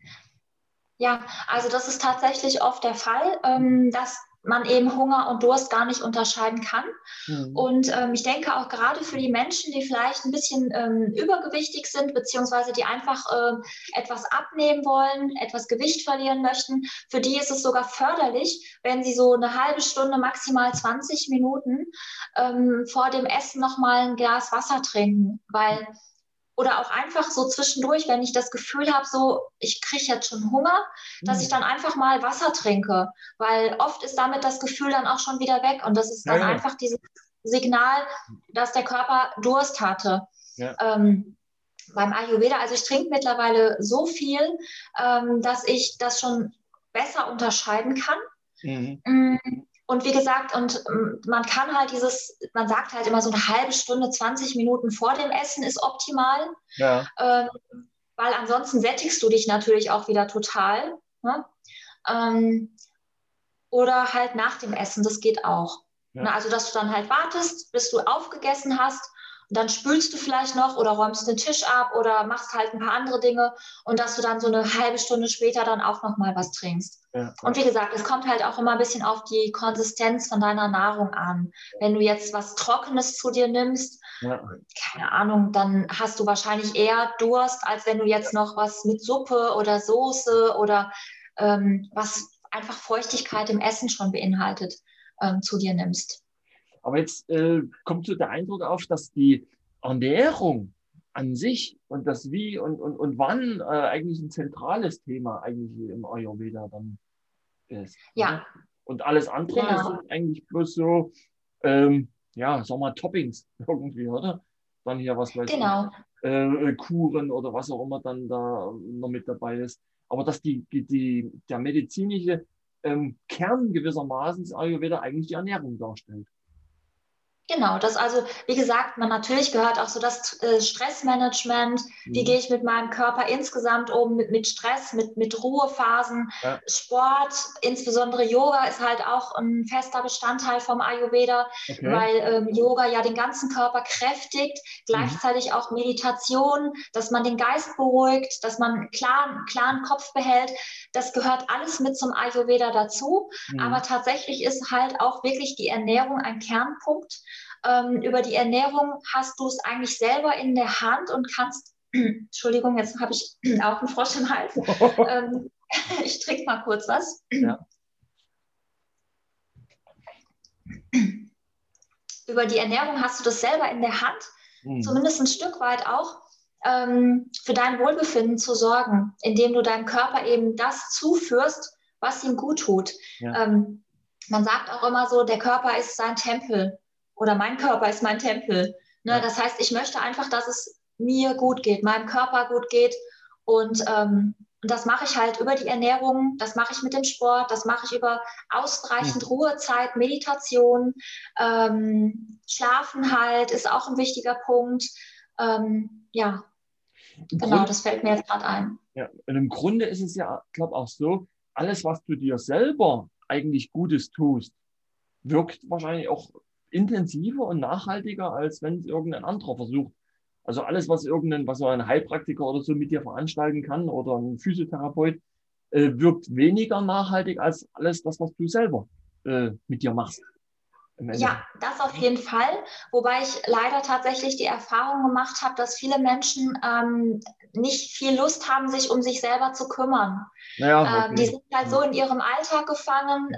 ja. also das ist tatsächlich oft der Fall, ähm, dass man eben Hunger und Durst gar nicht unterscheiden kann. Mhm. Und ähm, ich denke auch gerade für die Menschen, die vielleicht ein bisschen ähm, übergewichtig sind, beziehungsweise die einfach äh, etwas abnehmen wollen, etwas Gewicht verlieren möchten, für die ist es sogar förderlich, wenn sie so eine halbe Stunde, maximal 20 Minuten ähm, vor dem Essen nochmal ein Glas Wasser trinken, weil oder auch einfach so zwischendurch, wenn ich das Gefühl habe, so ich kriege jetzt schon Hunger, dass ich mhm. dann einfach mal Wasser trinke, weil oft ist damit das Gefühl dann auch schon wieder weg und das ist dann ja, ja. einfach dieses Signal, dass der Körper Durst hatte. Ja. Ähm, beim Ayurveda, also ich trinke mittlerweile so viel, ähm, dass ich das schon besser unterscheiden kann. Mhm. Und wie gesagt, und ähm, man kann halt dieses, man sagt halt immer so eine halbe Stunde, 20 Minuten vor dem Essen ist optimal. Ja. Ähm, weil ansonsten sättigst du dich natürlich auch wieder total. Ne? Ähm, oder halt nach dem Essen, das geht auch. Ja. Also, dass du dann halt wartest, bis du aufgegessen hast dann spülst du vielleicht noch oder räumst den Tisch ab oder machst halt ein paar andere Dinge und dass du dann so eine halbe Stunde später dann auch noch mal was trinkst. Ja. Und wie gesagt, es kommt halt auch immer ein bisschen auf die Konsistenz von deiner Nahrung an. Wenn du jetzt was Trockenes zu dir nimmst, ja. keine Ahnung, dann hast du wahrscheinlich eher Durst, als wenn du jetzt noch was mit Suppe oder Soße oder ähm, was einfach Feuchtigkeit im Essen schon beinhaltet, ähm, zu dir nimmst. Aber jetzt äh, kommt so der Eindruck auf, dass die Ernährung an sich und das Wie und, und, und wann äh, eigentlich ein zentrales Thema eigentlich im Ayurveda dann ist. Ja. Oder? Und alles andere genau. sind eigentlich bloß so, ähm, ja, sag mal, Toppings <laughs> irgendwie, oder? Dann hier was weiß genau. ich, äh, Kuren oder was auch immer dann da noch mit dabei ist. Aber dass die, die, der medizinische ähm, Kern gewissermaßen des Ayurveda eigentlich die Ernährung darstellt. Genau, das also, wie gesagt, man natürlich gehört auch so das äh, Stressmanagement. Mhm. Wie gehe ich mit meinem Körper insgesamt um, mit, mit Stress, mit, mit Ruhephasen, ja. Sport, insbesondere Yoga ist halt auch ein fester Bestandteil vom Ayurveda, okay. weil ähm, Yoga ja den ganzen Körper kräftigt, gleichzeitig mhm. auch Meditation, dass man den Geist beruhigt, dass man einen klaren, klaren Kopf behält. Das gehört alles mit zum Ayurveda dazu. Mhm. Aber tatsächlich ist halt auch wirklich die Ernährung ein Kernpunkt. Ähm, über die Ernährung hast du es eigentlich selber in der Hand und kannst, <clears throat> Entschuldigung, jetzt habe ich <clears throat> auch einen Frosch im Hals. <laughs> ähm, <laughs> ich trinke mal kurz was. Ja. <clears throat> Über die Ernährung hast du das selber in der Hand, mhm. zumindest ein Stück weit auch, ähm, für dein Wohlbefinden zu sorgen, indem du deinem Körper eben das zuführst, was ihm gut tut. Ja. Ähm, man sagt auch immer so, der Körper ist sein Tempel oder mein Körper ist mein Tempel. Ne? Das heißt, ich möchte einfach, dass es mir gut geht, meinem Körper gut geht. Und, ähm, das mache ich halt über die Ernährung, das mache ich mit dem Sport, das mache ich über ausreichend Ruhezeit, Meditation, ähm, Schlafen halt ist auch ein wichtiger Punkt. Ähm, ja, Im genau, Grund, das fällt mir jetzt gerade ein. Ja, und im Grunde ist es ja, glaube auch so, alles, was du dir selber eigentlich Gutes tust, wirkt wahrscheinlich auch intensiver und nachhaltiger, als wenn es irgendein anderer versucht. Also alles, was irgendein, was so ein Heilpraktiker oder so mit dir veranstalten kann oder ein Physiotherapeut, äh, wirkt weniger nachhaltig als alles das, was du selber äh, mit dir machst. Ja, das auf jeden Fall. Wobei ich leider tatsächlich die Erfahrung gemacht habe, dass viele Menschen ähm, nicht viel Lust haben, sich um sich selber zu kümmern. Ja, okay. ähm, die sind halt so in ihrem Alltag gefangen,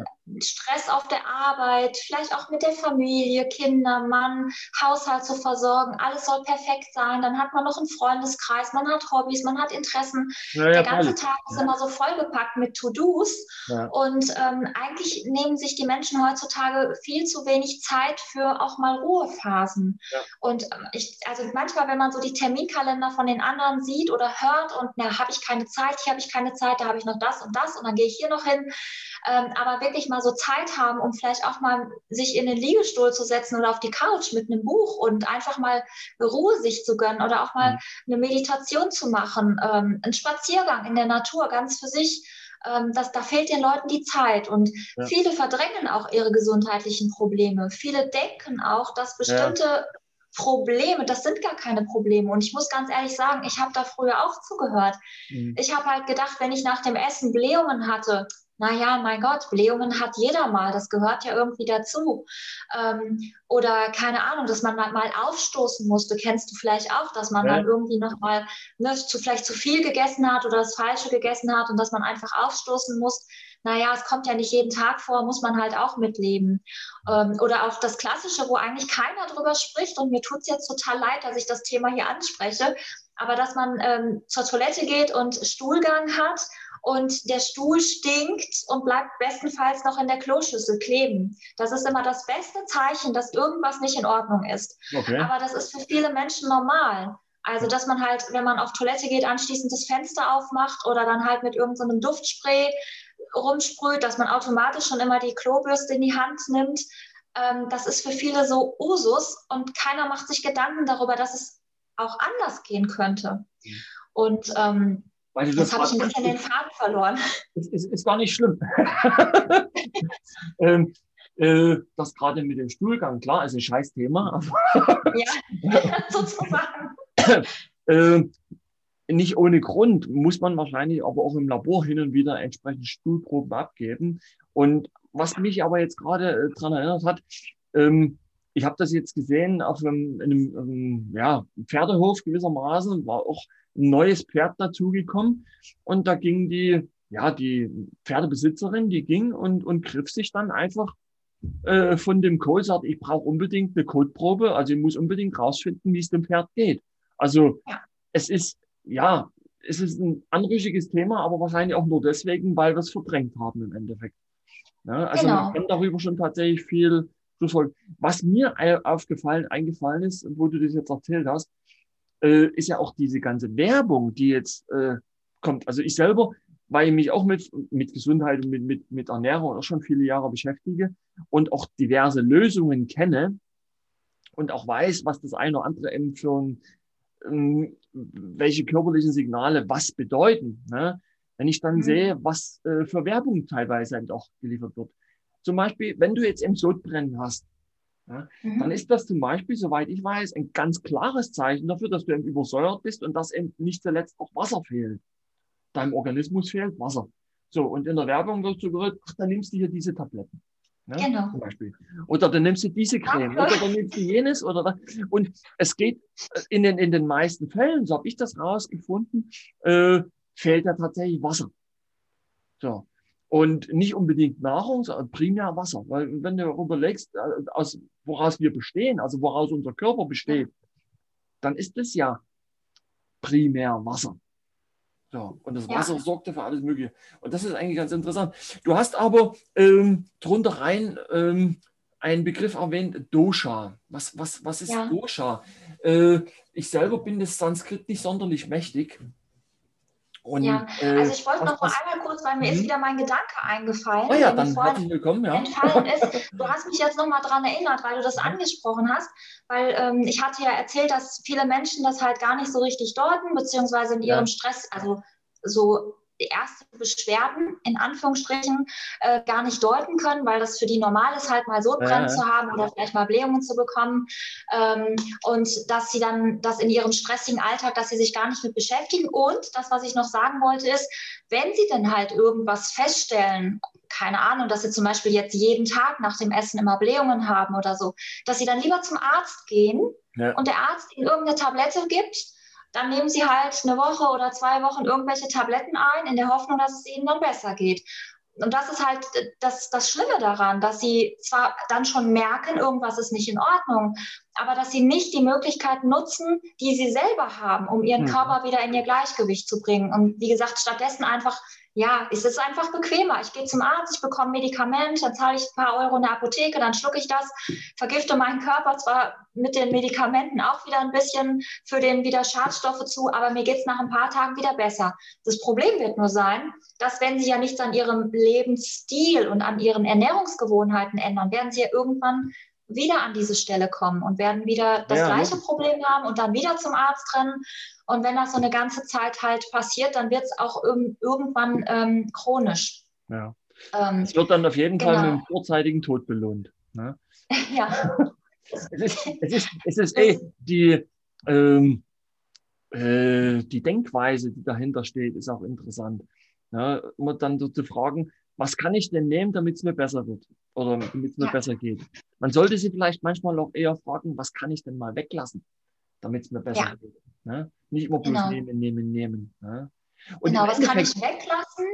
Stress auf der Arbeit, vielleicht auch mit der Familie, Kinder, Mann, Haushalt zu versorgen. Alles soll perfekt sein. Dann hat man noch einen Freundeskreis, man hat Hobbys, man hat Interessen. Ja, der ganze voll. Tag ist immer so vollgepackt mit To-Dos. Und ähm, eigentlich nehmen sich die Menschen heutzutage viel zu wenig Zeit für auch mal Ruhephasen. Und ähm, ich, also manchmal, wenn man so die Terminkalender von den anderen sieht oder hört und na, habe ich keine Zeit, hier habe ich keine Zeit, da habe ich noch das und das und dann gehe ich hier noch hin. Ähm, aber wirklich mal so Zeit haben, um vielleicht auch mal sich in den Liegestuhl zu setzen oder auf die Couch mit einem Buch und einfach mal Ruhe sich zu gönnen oder auch mal mhm. eine Meditation zu machen, ähm, einen Spaziergang in der Natur ganz für sich. Ähm, das, da fehlt den Leuten die Zeit und ja. viele verdrängen auch ihre gesundheitlichen Probleme. Viele denken auch, dass bestimmte ja. Probleme, das sind gar keine Probleme. Und ich muss ganz ehrlich sagen, ich habe da früher auch zugehört. Mhm. Ich habe halt gedacht, wenn ich nach dem Essen Blähungen hatte, naja, mein Gott, Blähungen hat jeder mal, das gehört ja irgendwie dazu. Ähm, oder keine Ahnung, dass man mal aufstoßen musste, kennst du vielleicht auch, dass man ja. dann irgendwie nochmal ne, zu, vielleicht zu viel gegessen hat oder das Falsche gegessen hat und dass man einfach aufstoßen muss. Naja, es kommt ja nicht jeden Tag vor, muss man halt auch mitleben. Ähm, oder auch das Klassische, wo eigentlich keiner drüber spricht und mir tut es jetzt total leid, dass ich das Thema hier anspreche, aber dass man ähm, zur Toilette geht und Stuhlgang hat und der Stuhl stinkt und bleibt bestenfalls noch in der Kloschüssel kleben. Das ist immer das beste Zeichen, dass irgendwas nicht in Ordnung ist. Okay. Aber das ist für viele Menschen normal. Also, dass man halt, wenn man auf Toilette geht, anschließend das Fenster aufmacht oder dann halt mit irgendeinem so Duftspray rumsprüht, dass man automatisch schon immer die Klobürste in die Hand nimmt. Ähm, das ist für viele so Usus und keiner macht sich Gedanken darüber, dass es auch anders gehen könnte. Mhm. Und ähm, weil das habe ich ein bisschen den Faden verloren. Ist, ist, ist gar nicht schlimm. <laughs> ähm, Äh, das gerade mit dem Stuhlgang, klar, ist ein scheiß Thema. <laughs> ja, <laughs> sozusagen. äh, nicht ohne Grund muss man wahrscheinlich aber auch im Labor hin und wieder entsprechend Stuhlproben abgeben. Und was mich aber jetzt gerade äh, daran erinnert hat, ähm, ich habe das jetzt gesehen auf einem, einem, einem ja, Pferdehof gewissermaßen, war auch ein neues Pferd dazugekommen und da ging die, ja, die Pferdebesitzerin, die ging und, und griff sich dann einfach äh, von dem Code, sagt, ich brauche unbedingt eine Codeprobe, also ich muss unbedingt rausfinden, wie es dem Pferd geht. Also es ist, ja, es ist ein anrüchiges Thema, aber wahrscheinlich auch nur deswegen, weil wir es verdrängt haben im Endeffekt. Ja, also genau. man kann darüber schon tatsächlich viel schlussfolgern. Was mir aufgefallen, eingefallen ist, wo du das jetzt erzählt hast, äh, ist ja auch diese ganze Werbung, die jetzt äh, kommt. Also ich selber, weil ich mich auch mit, mit Gesundheit und mit, mit, mit Ernährung auch schon viele Jahre beschäftige und auch diverse Lösungen kenne und auch weiß, was das eine oder andere eben für ein, ähm, welche körperlichen Signale was bedeuten. Ne? Wenn ich dann mhm. sehe, was äh, für Werbung teilweise eben auch geliefert wird. Zum Beispiel, wenn du jetzt im Sodbrennen hast, ja, mhm. dann ist das zum Beispiel, soweit ich weiß, ein ganz klares Zeichen dafür, dass du eben übersäuert bist und dass eben nicht zuletzt auch Wasser fehlt. Deinem Organismus fehlt Wasser. So, und in der Werbung wird so gerührt, ach, dann nimmst du hier diese Tabletten. Ne, genau. Zum Beispiel. Oder dann nimmst du diese Creme oder dann nimmst du jenes oder das. Und es geht in den, in den meisten Fällen, so habe ich das rausgefunden, äh, fehlt ja tatsächlich Wasser. So. Und nicht unbedingt Nahrung, sondern primär Wasser. Weil wenn du überlegst, äh, aus, woraus wir bestehen, also woraus unser Körper besteht, dann ist es ja primär Wasser. So, und das Wasser ja. sorgt für alles Mögliche. Und das ist eigentlich ganz interessant. Du hast aber ähm, drunter rein ähm, einen Begriff erwähnt, Dosha. Was, was, was ist ja. Dosha? Äh, ich selber bin des Sanskrit nicht sonderlich mächtig. Und, ja, äh, also ich wollte noch mal einmal kurz, weil mir ist mhm. wieder mein Gedanke eingefallen. Oh ja, dann herzlich willkommen. Ja. Entfallen ist. <laughs> Du hast mich jetzt noch mal daran erinnert, weil du das angesprochen hast, weil ähm, ich hatte ja erzählt, dass viele Menschen das halt gar nicht so richtig deuten, beziehungsweise in ihrem ja. Stress, also so erste Beschwerden in Anführungsstrichen äh, gar nicht deuten können, weil das für die normal ist, halt mal Sodbrennen ja. zu haben oder vielleicht mal Blähungen zu bekommen ähm, und dass sie dann das in ihrem stressigen Alltag, dass sie sich gar nicht mit beschäftigen und das, was ich noch sagen wollte, ist, wenn sie dann halt irgendwas feststellen, keine Ahnung, dass sie zum Beispiel jetzt jeden Tag nach dem Essen immer Blähungen haben oder so, dass sie dann lieber zum Arzt gehen ja. und der Arzt ihnen irgendeine Tablette gibt dann nehmen sie halt eine Woche oder zwei Wochen irgendwelche Tabletten ein, in der Hoffnung, dass es ihnen dann besser geht. Und das ist halt das, das Schlimme daran, dass sie zwar dann schon merken, irgendwas ist nicht in Ordnung, aber dass sie nicht die Möglichkeiten nutzen, die sie selber haben, um ihren mhm. Körper wieder in ihr Gleichgewicht zu bringen. Und wie gesagt, stattdessen einfach ja, es ist einfach bequemer. Ich gehe zum Arzt, ich bekomme Medikament, dann zahle ich ein paar Euro in der Apotheke, dann schlucke ich das, vergifte meinen Körper zwar mit den Medikamenten auch wieder ein bisschen für den wieder Schadstoffe zu, aber mir geht es nach ein paar Tagen wieder besser. Das Problem wird nur sein, dass wenn Sie ja nichts an Ihrem Lebensstil und an Ihren Ernährungsgewohnheiten ändern, werden Sie ja irgendwann wieder an diese Stelle kommen und werden wieder das ja, gleiche Problem haben und dann wieder zum Arzt rennen. Und wenn das so eine ganze Zeit halt passiert, dann wird es auch irgendwann ähm, chronisch. Ja. Ähm, es wird dann auf jeden genau. Fall mit einem vorzeitigen Tod belohnt. Ne? <laughs> ja. es ist, es ist, es ist eh die, ähm, äh, die Denkweise, die dahinter steht, ist auch interessant. Ne? Immer dann so zu fragen, was kann ich denn nehmen, damit es mir besser wird oder damit es mir ja. besser geht. Man sollte sie vielleicht manchmal auch eher fragen, was kann ich denn mal weglassen, damit es mir besser ja. geht. Ne? Nicht immer bloß genau. nehmen, nehmen, nehmen. Ne? Und genau, was kann ich weglassen?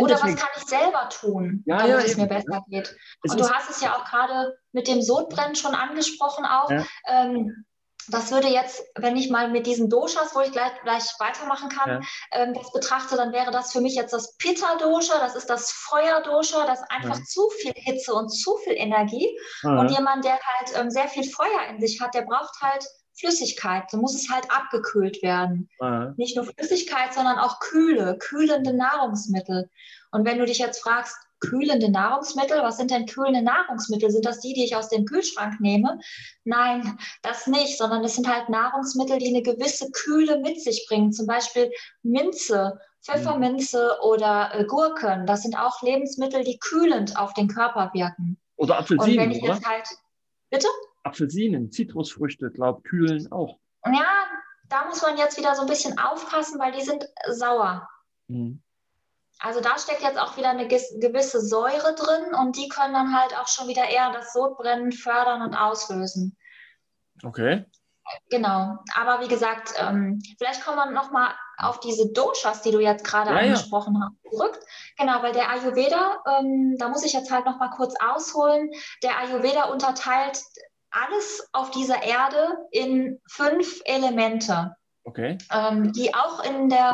Oder was kann ich selber tun, ja, damit ja, es eben, mir besser geht? Und du hast es ja auch gerade mit dem Sodbrennen schon angesprochen auch. Ähm, das würde jetzt, wenn ich mal mit diesen Doshas, wo ich gleich, gleich weitermachen kann, ja. ähm, das betrachte, dann wäre das für mich jetzt das Pitta-Dosha, das ist das Feuer-Dosha, das einfach ja. zu viel Hitze und zu viel Energie. Ja. Und jemand, der halt ähm, sehr viel Feuer in sich hat, der braucht halt Flüssigkeit, so muss es halt abgekühlt werden. Nicht nur Flüssigkeit, sondern auch kühle, kühlende Nahrungsmittel. Und wenn du dich jetzt fragst, kühlende Nahrungsmittel. Was sind denn kühlende Nahrungsmittel? Sind das die, die ich aus dem Kühlschrank nehme? Nein, das nicht, sondern es sind halt Nahrungsmittel, die eine gewisse Kühle mit sich bringen. Zum Beispiel Minze, Pfefferminze oder äh, Gurken. Das sind auch Lebensmittel, die kühlend auf den Körper wirken. Oder Apfelsinen, Und wenn ich jetzt halt, bitte? Apfelsinen, Zitrusfrüchte, glaub, kühlen auch. Ja, da muss man jetzt wieder so ein bisschen aufpassen, weil die sind sauer. Mhm. Also da steckt jetzt auch wieder eine gewisse Säure drin und die können dann halt auch schon wieder eher das Sodbrennen fördern und auslösen. Okay. Genau. Aber wie gesagt, ähm, vielleicht kommen wir nochmal auf diese Doshas, die du jetzt gerade Ja, ja. angesprochen hast, zurück. Genau, weil der Ayurveda, ähm, da muss ich jetzt halt nochmal kurz ausholen. Der Ayurveda unterteilt alles auf dieser Erde in fünf Elemente, Okay. ähm, die auch in der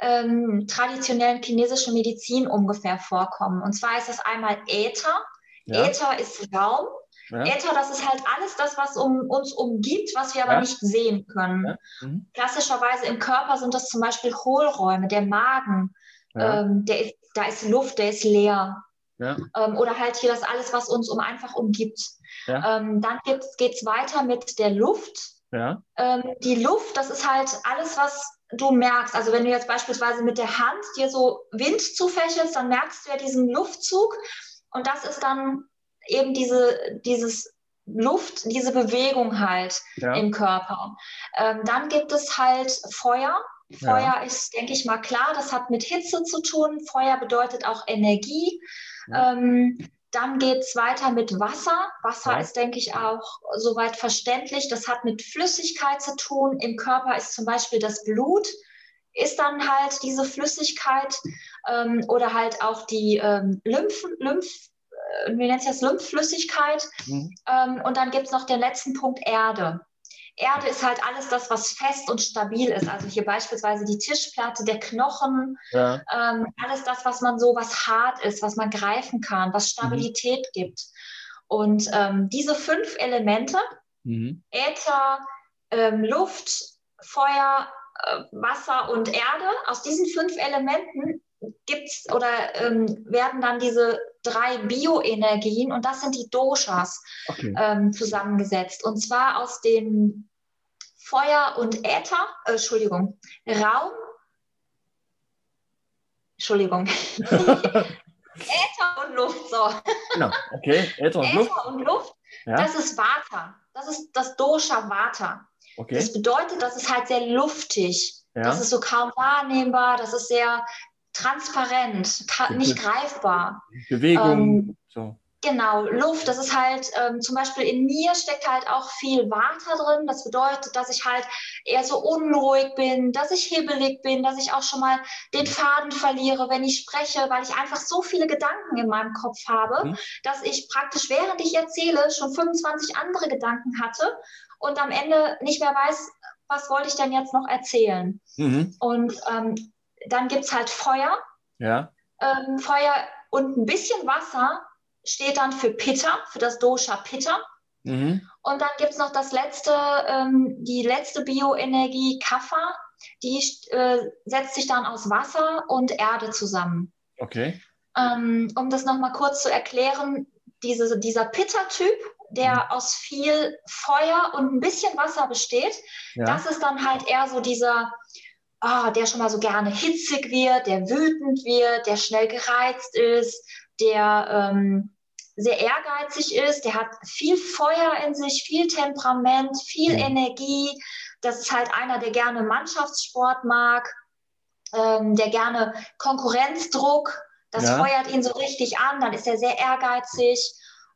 ähm, traditionellen chinesischen Medizin ungefähr vorkommen. Und zwar ist das einmal Äther. Ja. Äther ist Raum. Ja. Äther, das ist halt alles das, was um, uns umgibt, was wir aber Ja. nicht sehen können. Mhm. Klassischerweise im Körper sind das zum Beispiel Hohlräume, der Magen, ähm, der ist, da ist Luft, der ist leer. Ähm, oder halt hier das alles, was uns um einfach umgibt. Ja. Ähm, dann geht es weiter mit der Luft. Ja. Ähm, die Luft, das ist halt alles, was du merkst. Also wenn du jetzt beispielsweise mit der Hand dir so Wind zufächelst, dann merkst du ja diesen Luftzug. Und das ist dann eben diese, dieses Luft, diese Bewegung halt Ja. im Körper. Ähm, dann gibt es halt Feuer. Feuer ist, denke ich mal, klar, das hat mit Hitze zu tun. Feuer bedeutet auch Energie. Ja. Ähm, dann geht es weiter mit Wasser. Wasser Ja. ist, denke ich, auch soweit verständlich. Das hat mit Flüssigkeit zu tun. Im Körper ist zum Beispiel das Blut, ist dann halt diese Flüssigkeit ähm, oder halt auch die ähm, Lymph, Lymph, äh, wie nennt sich das, Lymphflüssigkeit. Mhm. Ähm, und dann gibt es noch den letzten Punkt Erde. Erde ist halt alles das, was fest und stabil ist. Also hier beispielsweise die Tischplatte, der Knochen, Ja. ähm, alles das, was man so, was hart ist, was man greifen kann, was Stabilität gibt. Und ähm, diese fünf Elemente, Mhm. Äther, ähm, Luft, Feuer, äh, Wasser und Erde, aus diesen fünf Elementen gibt's oder ähm, werden dann diese drei Bioenergien und das sind die Doshas Okay. ähm, zusammengesetzt. Und zwar aus dem Feuer und Äther, äh, Entschuldigung, Raum, Entschuldigung, <laughs> Äther und Luft, so. genau. Okay. Äther und Luft. Äther und Luft, Ja. das ist Vata. Das ist das Dosha Vata. Okay. Das bedeutet, das ist halt sehr luftig. Ja. Das ist so kaum wahrnehmbar, das ist sehr transparent, nicht greifbar. Bewegung. ähm, so. Genau, Luft, das ist halt, ähm, zum Beispiel in mir steckt halt auch viel Vata drin. Das bedeutet, dass ich halt eher so unruhig bin, dass ich hibbelig bin, dass ich auch schon mal den Faden verliere, wenn ich spreche, weil ich einfach so viele Gedanken in meinem Kopf habe, Mhm. dass ich praktisch, während ich erzähle, schon 25 andere Gedanken hatte und am Ende nicht mehr weiß, was wollte ich denn jetzt noch erzählen. Mhm. Und ähm, dann gibt es halt Feuer, Ja. ähm, Feuer und ein bisschen Wasser steht dann für Pitta, für das Dosha Pitta. Mhm. Und dann gibt es noch das letzte, ähm, die letzte Bioenergie Kapha, die äh, setzt sich dann aus Wasser und Erde zusammen. Okay. Ähm, um das nochmal kurz zu erklären, diese, dieser Pitta-Typ, der Mhm. aus viel Feuer und ein bisschen Wasser besteht, Ja. das ist dann halt eher so dieser, ah, der schon mal so gerne hitzig wird, der wütend wird, der schnell gereizt ist, der ähm, sehr ehrgeizig ist, der hat viel Feuer in sich, viel Temperament, viel Mhm. Energie. Das ist halt einer, der gerne Mannschaftssport mag, ähm, der gerne Konkurrenzdruck, das Ja. feuert ihn so richtig an, dann ist er sehr ehrgeizig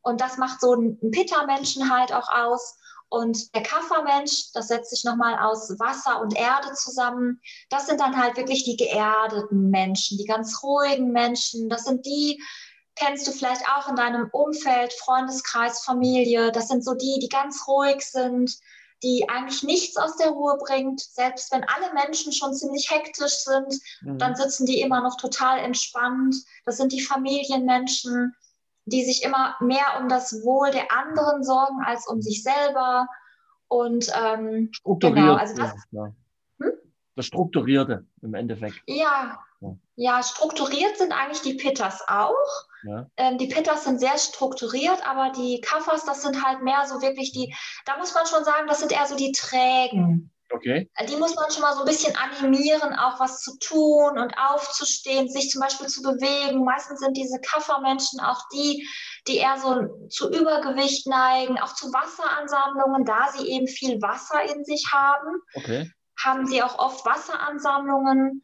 und das macht so einen Pitta-Menschen halt auch aus. Und der Kaffermensch, das setzt sich nochmal aus Wasser und Erde zusammen. Das sind dann halt wirklich die geerdeten Menschen, die ganz ruhigen Menschen. Das sind die, kennst du vielleicht auch in deinem Umfeld, Freundeskreis, Familie. Das sind so die, die ganz ruhig sind, die eigentlich nichts aus der Ruhe bringt. Selbst wenn alle Menschen schon ziemlich hektisch sind, Mhm. dann sitzen die immer noch total entspannt. Das sind die Familienmenschen, die sich immer mehr um das Wohl der anderen sorgen als um sich selber. Und ähm, Strukturiert. genau, also das- ja. Hm? Das Strukturierte im Endeffekt. ja, Ja. ja, strukturiert sind eigentlich die Pittas auch. Ja. Ähm, die Pittas sind sehr strukturiert, aber die Kaffers, das sind halt mehr so wirklich die, da muss man schon sagen, das sind eher so die Trägen. Okay. Die muss man schon mal so ein bisschen animieren, auch was zu tun und aufzustehen, sich zum Beispiel zu bewegen. Meistens sind diese Kaffermenschen auch die, die eher so zu Übergewicht neigen, auch zu Wasseransammlungen, da sie eben viel Wasser in sich haben. Okay. Haben sie auch oft Wasseransammlungen.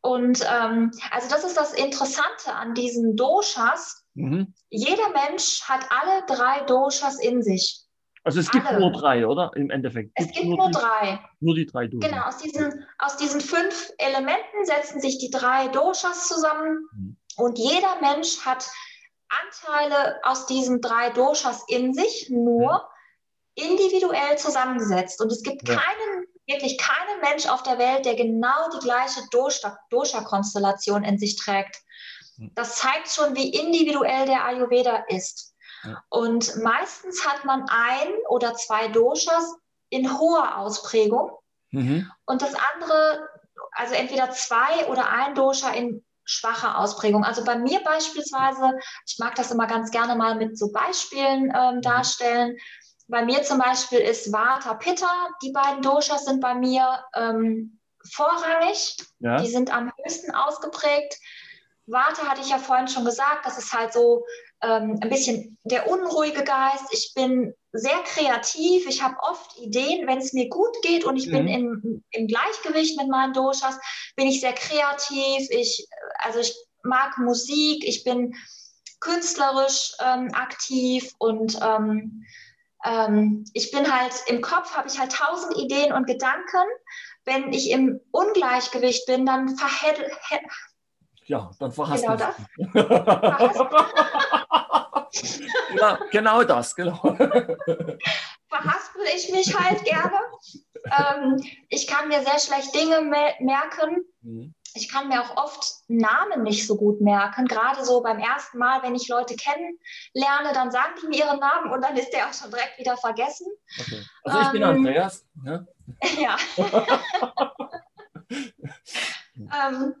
Und ähm, also das ist das Interessante an diesen Doshas. Mhm. Jeder Mensch hat alle drei Doshas in sich. Also es gibt Alle. nur drei, oder? Im Endeffekt. Es gibt nur, nur die, drei. Nur die drei Doshas. Genau, aus diesen, aus diesen fünf Elementen setzen sich die drei Doshas zusammen mhm. und jeder Mensch hat Anteile aus diesen drei Doshas in sich, nur mhm. individuell zusammengesetzt. Und es gibt ja. keinen, wirklich keinen Mensch auf der Welt, der genau die gleiche Dosha-Konstellation in sich trägt. Mhm. Das zeigt schon, wie individuell der Ayurveda ist. Und meistens hat man ein oder zwei Doshas in hoher Ausprägung mhm. und das andere, also entweder zwei oder ein Dosha in schwacher Ausprägung. Also bei mir beispielsweise, ich mag das immer ganz gerne mal mit so Beispielen ähm, mhm. darstellen. Bei mir zum Beispiel ist Vata Pitta, die beiden Doshas sind bei mir ähm, vorrangig, ja. die sind am höchsten ausgeprägt. Warte hatte ich ja vorhin schon gesagt, das ist halt so ähm, ein bisschen der unruhige Geist. Ich bin sehr kreativ. Ich habe oft Ideen, wenn es mir gut geht und ich mhm. bin im, im Gleichgewicht mit meinen Doshas, bin ich sehr kreativ. Ich, also ich mag Musik. Ich bin künstlerisch ähm, aktiv und ähm, ähm, ich bin halt im Kopf, habe ich halt tausend Ideen und Gedanken. Wenn ich im Ungleichgewicht bin, dann verhält, ja, dann verhaspel genau das. <laughs> ja, genau das, genau. Verhaspel ich mich halt gerne. Ähm, ich kann mir sehr schlecht Dinge me merken. Mhm. Ich kann mir auch oft Namen nicht so gut merken. Gerade so beim ersten Mal, wenn ich Leute kennenlerne, dann sagen die mir ihren Namen und dann ist der auch schon direkt wieder vergessen. Okay. Also ich ähm, bin Andreas. <laughs> Ja. ja. <laughs> <laughs> ähm,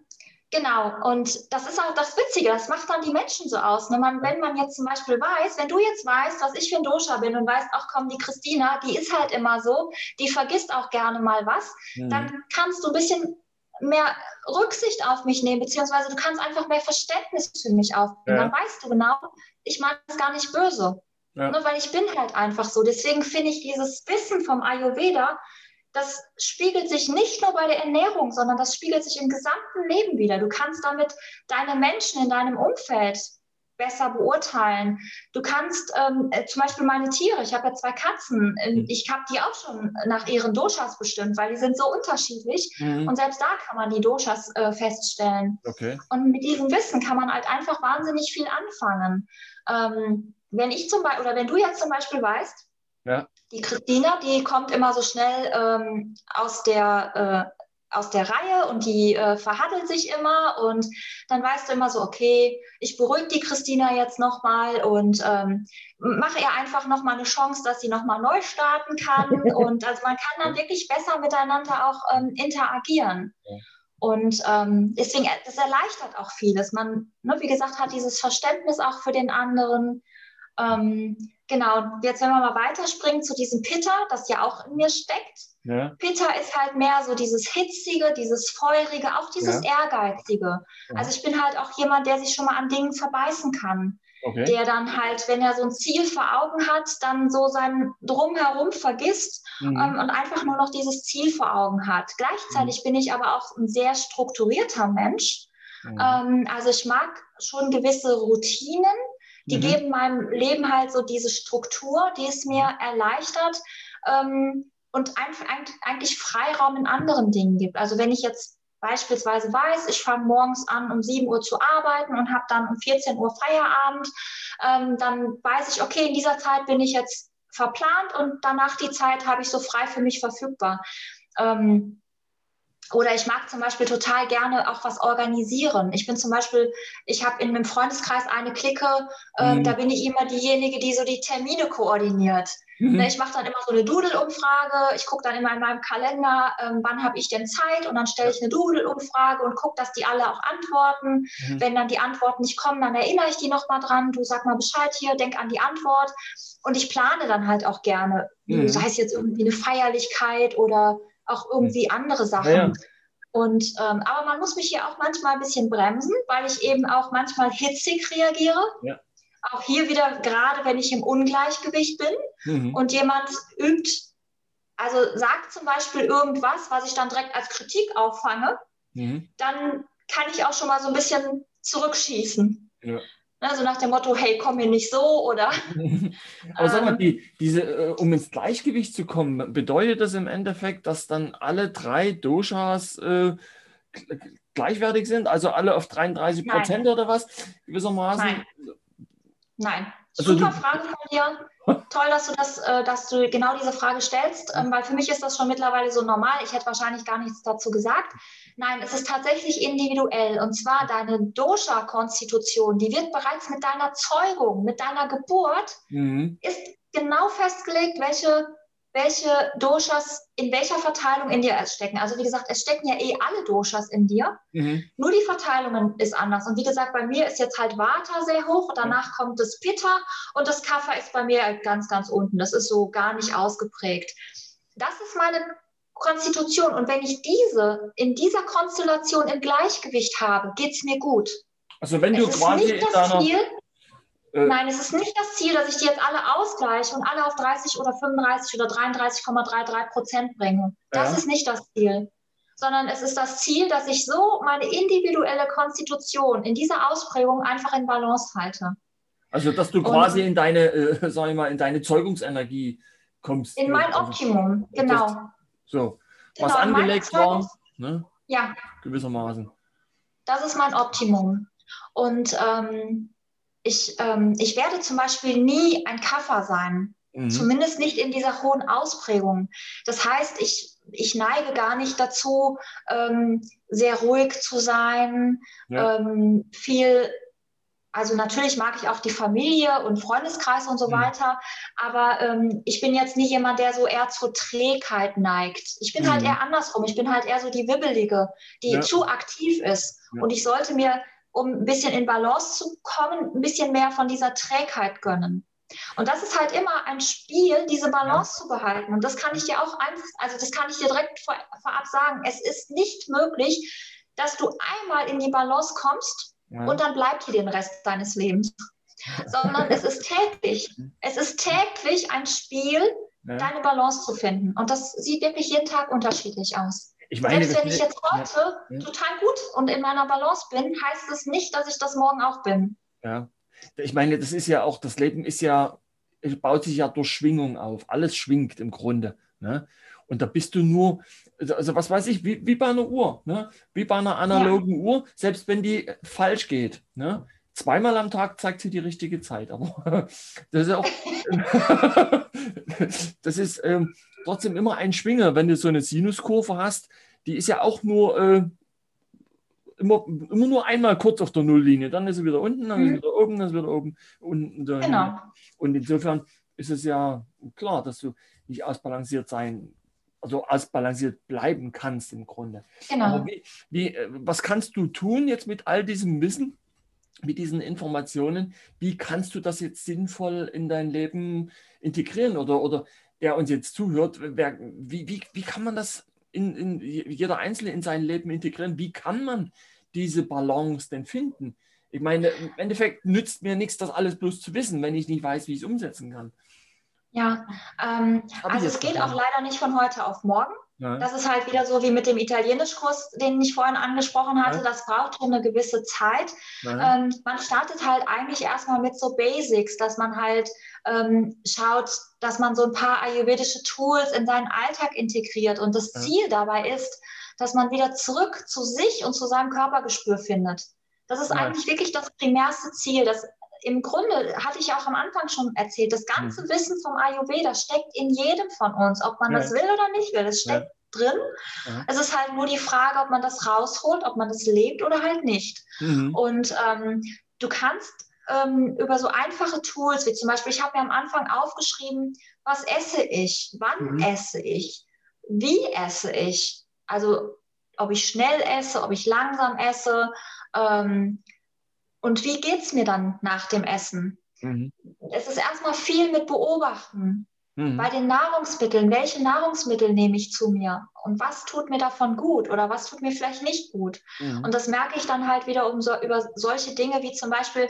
Genau, und das ist auch das Witzige, das macht dann die Menschen so aus. Ne? Man, wenn man jetzt zum Beispiel weiß, wenn du jetzt weißt, was ich für ein Dosha bin und weißt, ach komm, die Christina, die ist halt immer so, die vergisst auch gerne mal was, mhm. dann kannst du ein bisschen mehr Rücksicht auf mich nehmen, beziehungsweise du kannst einfach mehr Verständnis für mich aufnehmen. Ja. Dann weißt du genau, ich meine es gar nicht böse. Ja. Ne, weil ich bin halt einfach so. Deswegen finde ich dieses Wissen vom Ayurveda das spiegelt sich nicht nur bei der Ernährung, sondern das spiegelt sich im gesamten Leben wieder. Du kannst damit deine Menschen in deinem Umfeld besser beurteilen. Du kannst ähm, äh, zum Beispiel meine Tiere, ich habe ja zwei Katzen, äh, mhm. ich habe die auch schon nach ihren Doshas bestimmt, weil die sind so unterschiedlich mhm. und selbst da kann man die Doshas äh, feststellen. Okay. Und mit diesem Wissen kann man halt einfach wahnsinnig viel anfangen. Ähm, wenn ich zum Beispiel, oder wenn du jetzt zum Beispiel weißt, ja. Die Christina, die kommt immer so schnell ähm, aus der äh, aus der Reihe und die äh, verhaddelt sich immer und dann weißt du immer so, okay, ich beruhige die Christina jetzt nochmal und ähm, mache ihr einfach nochmal eine Chance, dass sie nochmal neu starten kann <laughs> und also man kann dann wirklich besser miteinander auch ähm, interagieren. Und ähm, deswegen, das erleichtert auch vieles. Man, ne, wie gesagt, hat dieses Verständnis auch für den anderen. Ähm, Genau, jetzt wenn wir mal weiterspringen zu diesem Pitta, das ja auch in mir steckt. Ja. Pitta ist halt mehr so dieses Hitzige, dieses Feurige, auch dieses ja. Ehrgeizige. Also ich bin halt auch jemand, der sich schon mal an Dingen verbeißen kann. Okay. Der dann halt, wenn er so ein Ziel vor Augen hat, dann so sein Drumherum vergisst mhm. ähm, und einfach nur noch dieses Ziel vor Augen hat. Gleichzeitig mhm. bin ich aber auch ein sehr strukturierter Mensch. Mhm. Ähm, also ich mag schon gewisse Routinen, die mhm. geben meinem Leben halt so diese Struktur, die es mir erleichtert ähm, und einfach, eigentlich Freiraum in anderen Dingen gibt. Also wenn ich jetzt beispielsweise weiß, ich fange morgens an, um 7 Uhr zu arbeiten und habe dann um 14 Uhr Feierabend, ähm, dann weiß ich, okay, in dieser Zeit bin ich jetzt verplant und danach die Zeit habe ich so frei für mich verfügbar. Ähm, oder ich mag zum Beispiel total gerne auch was organisieren. Ich bin zum Beispiel, ich habe in einem Freundeskreis eine Clique, ähm, mhm. da bin ich immer diejenige, die so die Termine koordiniert. Mhm. Ne, ich mache dann immer so eine Doodle-Umfrage. Ich gucke dann immer in meinem Kalender, ähm, wann habe ich denn Zeit und dann stelle ich eine Doodle-Umfrage und gucke, dass die alle auch antworten. Mhm. Wenn dann die Antworten nicht kommen, dann erinnere ich die nochmal dran. Du sag mal Bescheid hier, denk an die Antwort. Und ich plane dann halt auch gerne, mhm. sei es jetzt irgendwie eine Feierlichkeit oder auch irgendwie andere Sachen. Ja, ja. Und, ähm, aber man muss mich hier auch manchmal ein bisschen bremsen, weil ich eben auch manchmal hitzig reagiere. Ja. Auch hier wieder, gerade wenn ich im Ungleichgewicht bin mhm. und jemand übt, also sagt zum Beispiel irgendwas, was ich dann direkt als Kritik auffange, mhm. dann kann ich auch schon mal so ein bisschen zurückschießen. Ja. Also nach dem Motto, hey, komm mir nicht so oder. <laughs> Aber sag mal, ähm, die, diese, äh, um ins Gleichgewicht zu kommen, bedeutet das im Endeffekt, dass dann alle drei Doshas äh, gleichwertig sind? Also alle auf 33 Prozent oder was? Gewissermaßen? Nein. Nein. Also Super Frage von dir. Toll, dass du das, äh, dass du genau diese Frage stellst, ähm, weil für mich ist das schon mittlerweile so normal. Ich hätte wahrscheinlich gar nichts dazu gesagt. Nein, es ist tatsächlich individuell. Und zwar deine Dosha-Konstitution, die wird bereits mit deiner Zeugung, mit deiner Geburt, mhm. ist genau festgelegt, welche welche Doshas in welcher Verteilung in dir stecken. Also wie gesagt, es stecken ja eh alle Doshas in dir. Mhm. Nur die Verteilung ist anders. Und wie gesagt, bei mir ist jetzt halt Vata sehr hoch, danach kommt das Pitta und das Kapha ist bei mir ganz, ganz unten. Das ist so gar nicht ausgeprägt. Das ist meine Konstitution. Und wenn ich diese in dieser Konstellation im Gleichgewicht habe, geht es mir gut. Also wenn du es quasi ist nicht das Ziel, äh, Nein, es ist nicht das Ziel, dass ich die jetzt alle ausgleiche und alle auf 30 oder 35 oder 33,33 Prozent bringe. Das ja. ist nicht das Ziel. Sondern es ist das Ziel, dass ich so meine individuelle Konstitution in dieser Ausprägung einfach in Balance halte. Also, dass du quasi und, in deine, äh, sag ich mal, in deine Zeugungsenergie kommst. In mein also, Optimum, genau. Das, so, genau, was angelegt war, ne? ja. gewissermaßen. Das ist mein Optimum. Und ähm, ich, ähm, ich werde zum Beispiel nie ein Kaffer sein. Mhm. Zumindest nicht in dieser hohen Ausprägung. Das heißt, ich, ich neige gar nicht dazu, ähm, sehr ruhig zu sein, ja. ähm, viel also natürlich mag ich auch die Familie und Freundeskreis und so mhm. weiter, aber ähm, ich bin jetzt nicht jemand, der so eher zur Trägheit neigt. Ich bin halt mhm. halt eher andersrum. Ich bin halt eher so die Wibbelige, die ja. zu aktiv ist. Ja. Und ich sollte mir um ein bisschen in Balance zu kommen, ein bisschen mehr von dieser Trägheit gönnen. Und das ist halt immer ein Spiel, diese Balance zu behalten. Und das kann ich dir auch einfach, also das kann ich dir direkt vor, vorab sagen. Es ist nicht möglich, dass du einmal in die Balance kommst ja. und dann bleibt hier den Rest deines Lebens. <laughs> Sondern es ist täglich. Es ist täglich ein Spiel, ja. deine Balance zu finden. Und das sieht wirklich jeden Tag unterschiedlich aus. Meine, Selbst wenn ich jetzt heute ja. total gut und in meiner Balance bin, heißt es nicht, dass ich das morgen auch bin. Ja, ich meine, das ist ja auch, das Leben ist ja, baut sich ja durch Schwingung auf. Alles schwingt im Grunde. Ne? Und da bist du nur, also, also was weiß ich, wie, wie bei einer Uhr, ne? wie bei einer analogen ja. Uhr, selbst wenn die falsch geht. Ne? Zweimal am Tag zeigt sie die richtige Zeit. Aber <laughs> das ist auch, <laughs> das ist ähm, trotzdem immer ein Schwinger, wenn du so eine Sinuskurve hast, die ist ja auch nur äh, immer, immer nur einmal kurz auf der Nulllinie. Dann ist sie wieder unten, dann mhm. ist sie wieder oben, dann ist sie wieder oben. Unten, genau. Und insofern ist es ja klar, dass du nicht ausbalanciert sein, also ausbalanciert bleiben kannst im Grunde. Genau. Wie, wie, äh, was kannst du tun jetzt mit all diesem Wissen? Mit diesen Informationen, wie kannst du das jetzt sinnvoll in dein Leben integrieren oder, oder der uns jetzt zuhört, wer, wie, wie, wie kann man das in, in jeder Einzelne in sein Leben integrieren? Wie kann man diese Balance denn finden? Ich meine, im Endeffekt nützt mir nichts, das alles bloß zu wissen, wenn ich nicht weiß, wie ich es umsetzen kann. Ja, ähm, also es geht auch leider nicht von heute auf morgen. Ja. Das ist halt wieder so wie mit dem Italienischkurs, den ich vorhin angesprochen hatte. Ja. Das braucht schon eine gewisse Zeit. Ja. Ähm, man startet halt eigentlich erstmal mit so Basics, dass man halt ähm, schaut, dass man so ein paar ayurvedische Tools in seinen Alltag integriert. Und das Ziel dabei ist, dass man wieder zurück zu sich und zu seinem Körpergespür findet. Das ist eigentlich wirklich das primärste Ziel. Das im Grunde hatte ich auch am Anfang schon erzählt, das ganze mhm. Wissen vom Ayurveda steckt in jedem von uns, ob man ja. das will oder nicht will. Es steckt ja. drin. Ja. Es ist halt nur die Frage, ob man das rausholt, ob man das lebt oder halt nicht. Mhm. Und ähm, du kannst ähm, über so einfache Tools, wie zum Beispiel, ich habe mir am Anfang aufgeschrieben, was esse ich, wann mhm. esse ich, wie esse ich, also ob ich schnell esse, ob ich langsam esse, ähm, und wie geht es mir dann nach dem Essen? Mhm. Es ist erstmal viel mit Beobachten. Mhm. Bei den Nahrungsmitteln, welche Nahrungsmittel nehme ich zu mir? und was tut mir davon gut oder was tut mir vielleicht nicht gut. Mhm. Und das merke ich dann halt wieder um so, über solche Dinge wie zum Beispiel,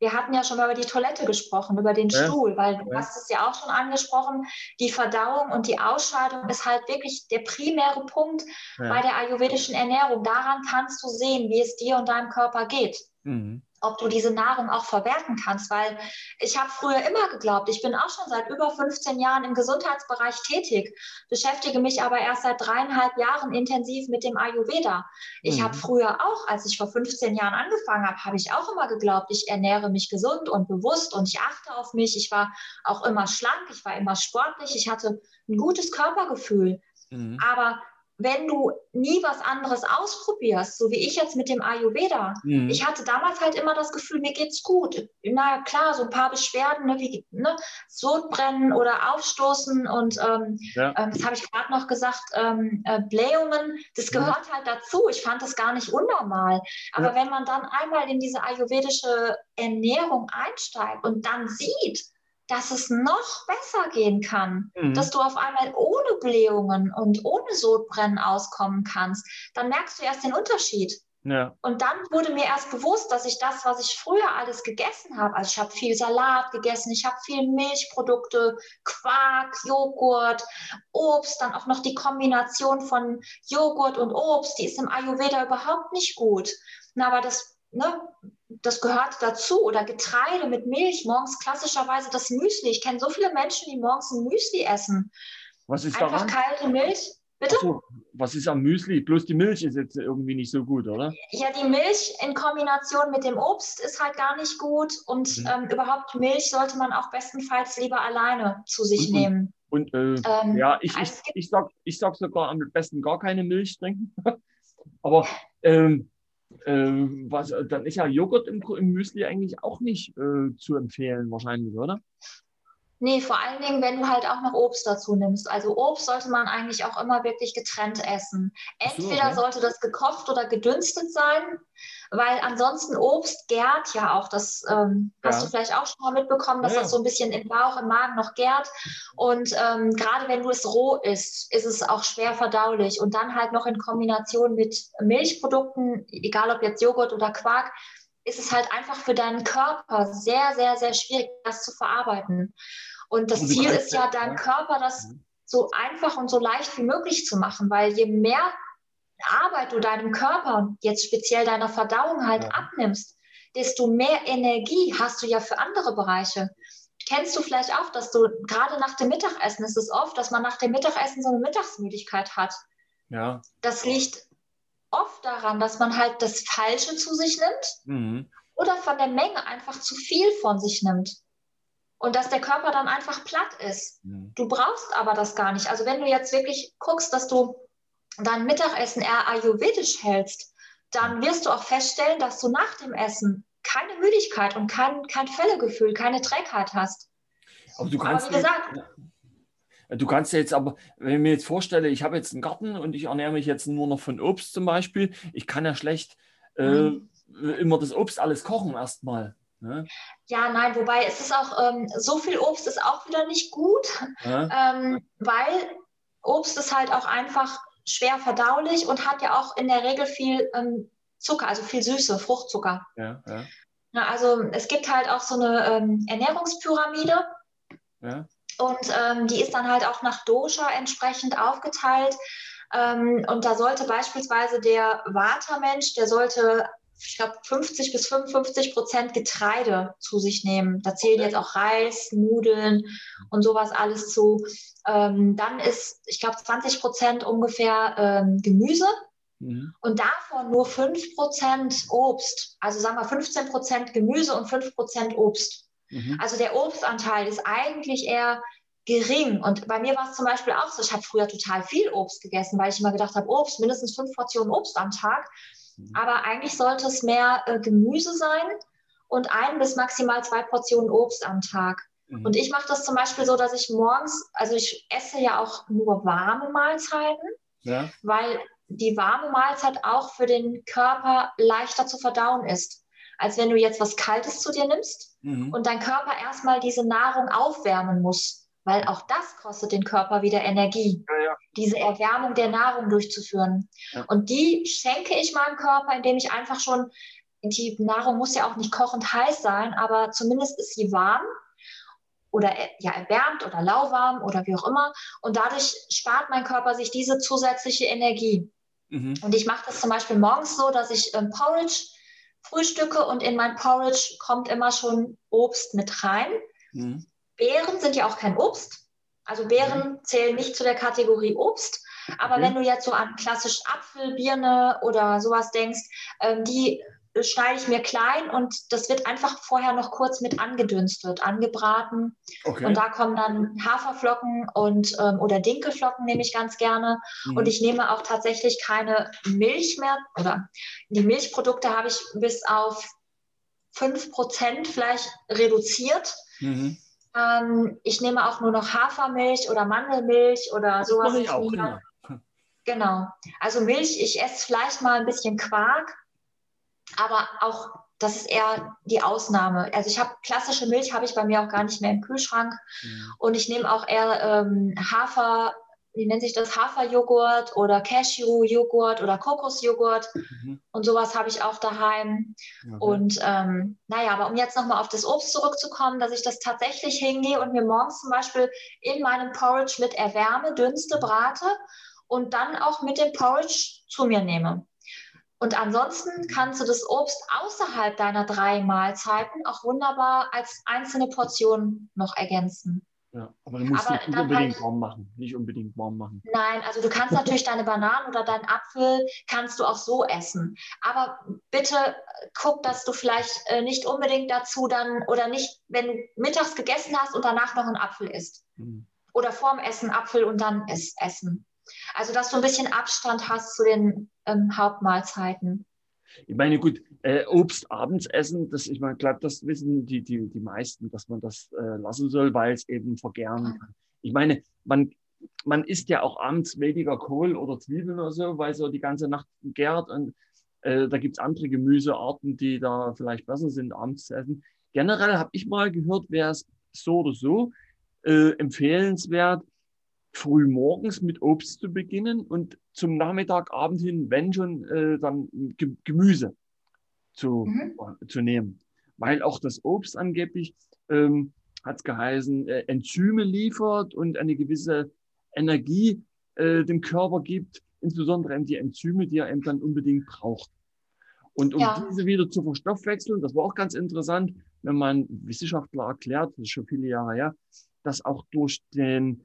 wir hatten ja schon mal über die Toilette gesprochen, über den ja. Stuhl, weil du ja. hast es ja auch schon angesprochen, die Verdauung und die Ausscheidung ist halt wirklich der primäre Punkt ja. bei der ayurvedischen Ernährung. Daran kannst du sehen, wie es dir und deinem Körper geht. Mhm ob du diese Nahrung auch verwerten kannst, weil ich habe früher immer geglaubt, ich bin auch schon seit über 15 Jahren im Gesundheitsbereich tätig, beschäftige mich aber erst seit dreieinhalb Jahren intensiv mit dem Ayurveda. Ich mhm. habe früher auch, als ich vor 15 Jahren angefangen habe, habe ich auch immer geglaubt, ich ernähre mich gesund und bewusst und ich achte auf mich. Ich war auch immer schlank, ich war immer sportlich, ich hatte ein gutes Körpergefühl. Mhm. Aber wenn du nie was anderes ausprobierst, so wie ich jetzt mit dem Ayurveda. Mhm. Ich hatte damals halt immer das Gefühl, mir geht's gut. Na klar, so ein paar Beschwerden, ne, wie ne, Sodbrennen oder Aufstoßen und ähm, ja. ähm, das habe ich gerade noch gesagt, ähm, äh, Blähungen, das gehört mhm. halt dazu. Ich fand das gar nicht unnormal. Aber ja. wenn man dann einmal in diese ayurvedische Ernährung einsteigt und dann sieht, dass es noch besser gehen kann, mhm. dass du auf einmal ohne Blähungen und ohne Sodbrennen auskommen kannst, dann merkst du erst den Unterschied. Ja. Und dann wurde mir erst bewusst, dass ich das, was ich früher alles gegessen habe, also ich habe viel Salat gegessen, ich habe viel Milchprodukte, Quark, Joghurt, Obst, dann auch noch die Kombination von Joghurt und Obst, die ist im Ayurveda überhaupt nicht gut. Na, aber das ne, das gehört dazu. Oder Getreide mit Milch, morgens klassischerweise das Müsli. Ich kenne so viele Menschen, die morgens ein Müsli essen. Was ist Einfach daran? kalte Milch. Bitte? So, was ist am Müsli? Bloß die Milch ist jetzt irgendwie nicht so gut, oder? Ja, die Milch in Kombination mit dem Obst ist halt gar nicht gut. Und mhm. ähm, überhaupt Milch sollte man auch bestenfalls lieber alleine zu sich und, nehmen. Und, äh, ähm, ja, ich, ich, ich, sag, ich sag sogar am besten gar keine Milch trinken. <laughs> Aber ähm, äh, was, dann ist ja Joghurt im, im Müsli eigentlich auch nicht äh, zu empfehlen, wahrscheinlich, oder? Nee, vor allen Dingen, wenn du halt auch noch Obst dazu nimmst. Also Obst sollte man eigentlich auch immer wirklich getrennt essen. Entweder so, okay. sollte das gekocht oder gedünstet sein, weil ansonsten Obst gärt ja auch. Das ähm, ja. hast du vielleicht auch schon mal mitbekommen, dass ja, das so ein bisschen im Bauch, im Magen noch gärt. Und ähm, gerade wenn du es roh isst, ist es auch schwer verdaulich. Und dann halt noch in Kombination mit Milchprodukten, egal ob jetzt Joghurt oder Quark, ist es halt einfach für deinen Körper sehr, sehr, sehr schwierig, das zu verarbeiten. Und das Ziel ist ja, deinem Körper das mhm. so einfach und so leicht wie möglich zu machen, weil je mehr Arbeit du deinem Körper und jetzt speziell deiner Verdauung halt ja. abnimmst, desto mehr Energie hast du ja für andere Bereiche. Kennst du vielleicht auch, dass du gerade nach dem Mittagessen ist es oft, dass man nach dem Mittagessen so eine Mittagsmüdigkeit hat. Ja. Das liegt oft daran, dass man halt das Falsche zu sich nimmt mhm. oder von der Menge einfach zu viel von sich nimmt. Und dass der Körper dann einfach platt ist. Mhm. Du brauchst aber das gar nicht. Also wenn du jetzt wirklich guckst, dass du dein Mittagessen eher ayurvedisch hältst, dann wirst du auch feststellen, dass du nach dem Essen keine Müdigkeit und kein, kein Völlegefühl, keine Trägheit hast. Aber du kannst, aber wie gesagt, Du kannst ja jetzt aber, wenn ich mir jetzt vorstelle, ich habe jetzt einen Garten und ich ernähre mich jetzt nur noch von Obst zum Beispiel, ich kann ja schlecht äh, mhm. immer das Obst alles kochen erstmal. Ne? Ja, nein, wobei es ist auch, ähm, so viel Obst ist auch wieder nicht gut, ja. ähm, weil Obst ist halt auch einfach schwer verdaulich und hat ja auch in der Regel viel ähm, Zucker, also viel Süße, Fruchtzucker. Ja, ja. Na, also es gibt halt auch so eine ähm, Ernährungspyramide. Ja. Und ähm, die ist dann halt auch nach Dosha entsprechend aufgeteilt. Ähm, und da sollte beispielsweise der Vata-Mensch, der sollte, ich glaube, 50 bis 55 Prozent Getreide zu sich nehmen. Da zählen jetzt auch Reis, Nudeln und sowas alles zu. Ähm, dann ist, ich glaube, 20 Prozent ungefähr ähm, Gemüse. Mhm. Und davon nur 5% Obst. Also sagen wir 15% Gemüse und 5% Obst. Mhm. Also der Obstanteil ist eigentlich eher gering. Und bei mir war es zum Beispiel auch so, ich habe früher total viel Obst gegessen, weil ich immer gedacht habe, Obst, mindestens fünf Portionen Obst am Tag. Mhm. Aber eigentlich sollte es mehr äh, Gemüse sein und ein bis maximal zwei Portionen Obst am Tag. Mhm. Und ich mache das zum Beispiel so, dass ich morgens, also ich esse ja auch nur warme Mahlzeiten, ja. weil die warme Mahlzeit auch für den Körper leichter zu verdauen ist als wenn du jetzt was Kaltes zu dir nimmst mhm. und dein Körper erstmal diese Nahrung aufwärmen muss, weil auch das kostet den Körper wieder Energie. Ja, ja, diese Erwärmung der Nahrung durchzuführen. Ja. Und die schenke ich meinem Körper, indem ich einfach schon, die Nahrung muss ja auch nicht kochend heiß sein, aber zumindest ist sie warm oder ja, erwärmt oder lauwarm oder wie auch immer. Und dadurch spart mein Körper sich diese zusätzliche Energie. Mhm. Und ich mache das zum Beispiel morgens so, dass ich ähm, Porridge frühstücke und in mein Porridge kommt immer schon Obst mit rein. Mhm. Beeren sind ja auch kein Obst. Also Beeren mhm. zählen nicht zu der Kategorie Obst. Aber okay. wenn du jetzt so an klassisch Apfel, Birne oder sowas denkst, ähm, die schneide ich mir klein und das wird einfach vorher noch kurz mit angedünstet, angebraten. Okay. Und da kommen dann Haferflocken und ähm, oder Dinkelflocken nehme ich ganz gerne. Mhm. Und ich nehme auch tatsächlich keine Milch mehr oder die Milchprodukte habe ich bis auf 5% vielleicht reduziert. Mhm. Ähm, ich nehme auch nur noch Hafermilch oder Mandelmilch oder das sowas. Ich auch, genau. genau. Also Milch, ich esse vielleicht mal ein bisschen Quark aber auch das ist eher die Ausnahme. Also ich habe klassische Milch habe ich bei mir auch gar nicht mehr im Kühlschrank mhm. und ich nehme auch eher ähm, Hafer, wie nennt sich das, Haferjoghurt oder Cashewjoghurt oder Kokosjoghurt mhm. und sowas habe ich auch daheim. Okay. Und ähm, naja, aber um jetzt nochmal auf das Obst zurückzukommen, dass ich das tatsächlich hingehe und mir morgens zum Beispiel in meinem Porridge mit erwärme, dünste, brate und dann auch mit dem Porridge zu mir nehme. Und ansonsten kannst du das Obst außerhalb deiner drei Mahlzeiten auch wunderbar als einzelne Portion noch ergänzen. Ja, aber du musst aber nicht unbedingt halt, warm machen. Nicht unbedingt warm machen. Nein, also du kannst natürlich deine Bananen oder deinen Apfel kannst du auch so essen. Aber bitte guck, dass du vielleicht äh, nicht unbedingt dazu dann oder nicht, wenn du mittags gegessen hast und danach noch einen Apfel isst. Mhm. Oder vorm Essen Apfel und dann essen. Also, dass du ein bisschen Abstand hast zu den ähm, Hauptmahlzeiten. Ich meine, gut, äh, Obst abends essen, das, ich meine, glaube, das wissen die, die, die meisten, dass man das äh, lassen soll, weil es eben vergären kann. Ich meine, man, man isst ja auch abends weniger Kohl oder Zwiebeln oder so, weil so die ganze Nacht gärt und äh, da gibt es andere Gemüsearten, die da vielleicht besser sind, abends zu essen. Generell habe ich mal gehört, wäre es so oder so äh, empfehlenswert, früh morgens mit Obst zu beginnen und zum Nachmittag, Abend hin, wenn schon, äh, dann Gemüse zu, mhm. äh, zu nehmen. Weil auch das Obst angeblich, ähm, hat es geheißen, äh, Enzyme liefert und eine gewisse Energie äh, dem Körper gibt, insbesondere eben die Enzyme, die er eben dann unbedingt braucht. Und um ja. diese wieder zu verstoffwechseln, das war auch ganz interessant, wenn man Wissenschaftler erklärt, das ist schon viele Jahre her, dass auch durch den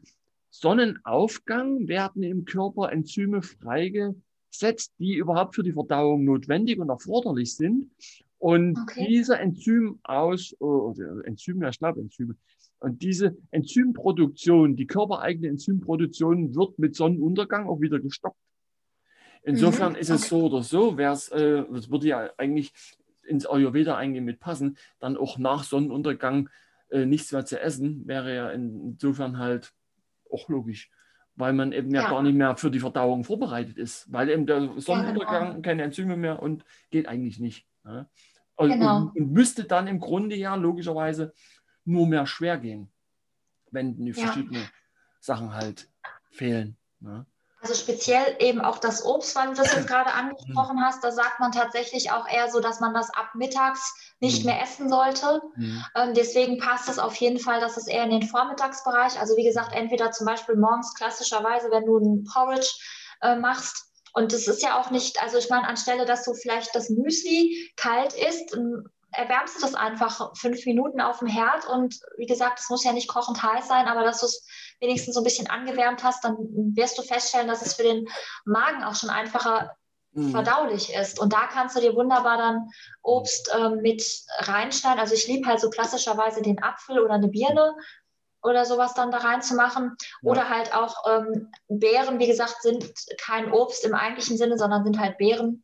Sonnenaufgang werden im Körper Enzyme freigesetzt, die überhaupt für die Verdauung notwendig und erforderlich sind. Und okay. diese Enzym aus, oder Enzyme, ja, Schnappenzyme, und diese Enzymproduktion, die körpereigene Enzymproduktion wird mit Sonnenuntergang auch wieder gestoppt. Insofern mhm. ist es so oder so, wäre es, äh, das würde ja eigentlich ins Ayurveda eigentlich mitpassen, dann auch nach Sonnenuntergang äh, nichts mehr zu essen, wäre ja insofern halt auch logisch, weil man eben ja, ja, gar nicht mehr für die Verdauung vorbereitet ist, weil eben der Sonnenuntergang ja, genau. keine Enzyme mehr und geht eigentlich nicht. Ja. Und, genau. und, und, müsste dann im Grunde ja logischerweise nur mehr schwer gehen, wenn die verschiedenen Sachen halt fehlen. Ne? Also speziell eben auch das Obst, weil du das jetzt <clears throat> gerade angesprochen mhm. hast, da sagt man tatsächlich auch eher so, dass man das ab mittags nicht mhm. mehr essen sollte. Mhm. Ähm, deswegen passt es auf jeden Fall, dass es eher in den Vormittagsbereich, also wie gesagt, entweder zum Beispiel morgens klassischerweise, wenn du ein Porridge äh, machst, und das ist ja auch nicht, also ich meine, anstelle, dass du vielleicht das Müsli kalt isst, erwärmst du das einfach fünf Minuten auf dem Herd und wie gesagt, es muss ja nicht kochend heiß sein, aber dass du es wenigstens so ein bisschen angewärmt hast, dann wirst du feststellen, dass es für den Magen auch schon einfacher mhm. verdaulich ist. Und da kannst du dir wunderbar dann Obst ähm, mit reinschneiden. Also ich liebe halt so klassischerweise den Apfel oder eine Birne oder sowas dann da reinzumachen. Ja. Oder halt auch ähm, Beeren, wie gesagt, sind kein Obst im eigentlichen Sinne, sondern sind halt Beeren.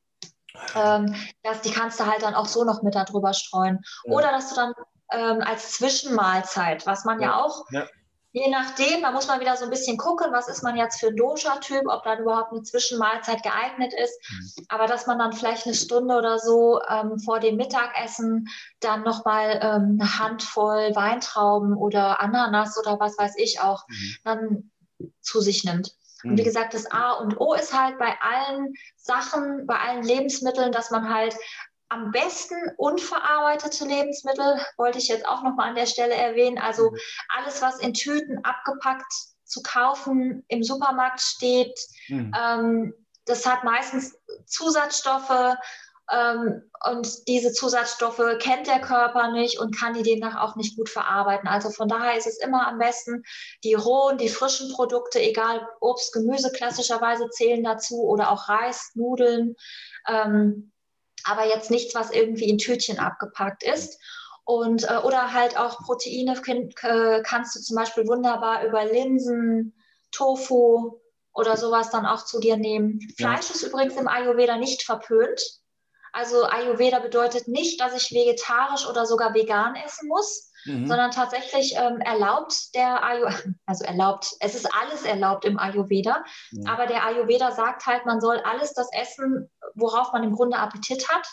Ähm, das, die kannst du halt dann auch so noch mit darüber streuen. Ja. Oder dass du dann ähm, als Zwischenmahlzeit, was man ja, ja auch, ja. je nachdem, da muss man wieder so ein bisschen gucken, was ist man jetzt für ein Dosha-Typ, ob dann überhaupt eine Zwischenmahlzeit geeignet ist. Mhm. Aber dass man dann vielleicht eine Stunde oder so ähm, vor dem Mittagessen dann nochmal ähm, eine Handvoll Weintrauben oder Ananas oder was weiß ich auch mhm. dann zu sich nimmt. Und wie mhm. gesagt, das A und O ist halt bei allen Sachen, bei allen Lebensmitteln, dass man halt am besten unverarbeitete Lebensmittel, wollte ich jetzt auch nochmal an der Stelle erwähnen. Also mhm. alles, was in Tüten abgepackt zu kaufen im Supermarkt steht, mhm. ähm, das hat meistens Zusatzstoffe, und diese Zusatzstoffe kennt der Körper nicht und kann die demnach auch nicht gut verarbeiten. Also von daher ist es immer am besten, die rohen, die frischen Produkte, egal Obst, Gemüse klassischerweise zählen dazu oder auch Reis, Nudeln, ähm, aber jetzt nichts, was irgendwie in Tütchen abgepackt ist. Und, äh, oder halt auch Proteine kann, kannst du zum Beispiel wunderbar über Linsen, Tofu oder sowas dann auch zu dir nehmen. Fleisch ist übrigens im Ayurveda nicht verpönt. Also Ayurveda bedeutet nicht, dass ich vegetarisch oder sogar vegan essen muss, mhm. sondern tatsächlich ähm, erlaubt der Ayurveda, <laughs> also erlaubt, es ist alles erlaubt im Ayurveda, mhm. aber der Ayurveda sagt halt, man soll alles das essen, worauf man im Grunde Appetit hat.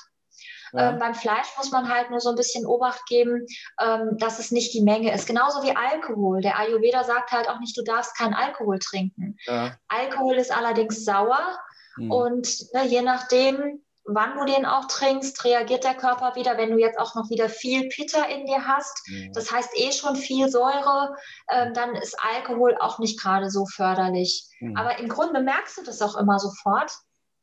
Ja. Ähm, beim Fleisch muss man halt nur so ein bisschen Obacht geben, ähm, dass es nicht die Menge ist. Genauso wie Alkohol. Der Ayurveda sagt halt auch nicht, du darfst keinen Alkohol trinken. Ja. Alkohol ist allerdings sauer mhm. und ne, je nachdem, wann du den auch trinkst, reagiert der Körper wieder, wenn du jetzt auch noch wieder viel Pitter in dir hast. Mhm. Das heißt eh schon viel Säure, äh, dann ist Alkohol auch nicht gerade so förderlich. Mhm. Aber im Grunde merkst du das auch immer sofort.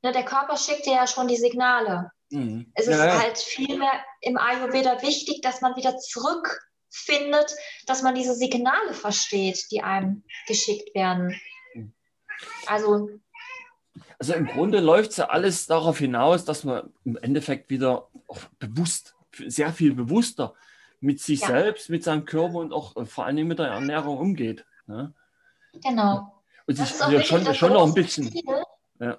Ne, der Körper schickt dir ja schon die Signale. Mhm. Es ist ja, ja. halt vielmehr im Ayurveda wichtig, dass man wieder zurückfindet, dass man diese Signale versteht, die einem geschickt werden. Mhm. Also also im Grunde läuft es ja alles darauf hinaus, dass man im Endeffekt wieder bewusst, sehr viel bewusster mit sich ja. selbst, mit seinem Körper und auch äh, vor allem mit der Ernährung umgeht. Ne? Genau. Und das ist ja schon, schon noch ein bisschen. Ja.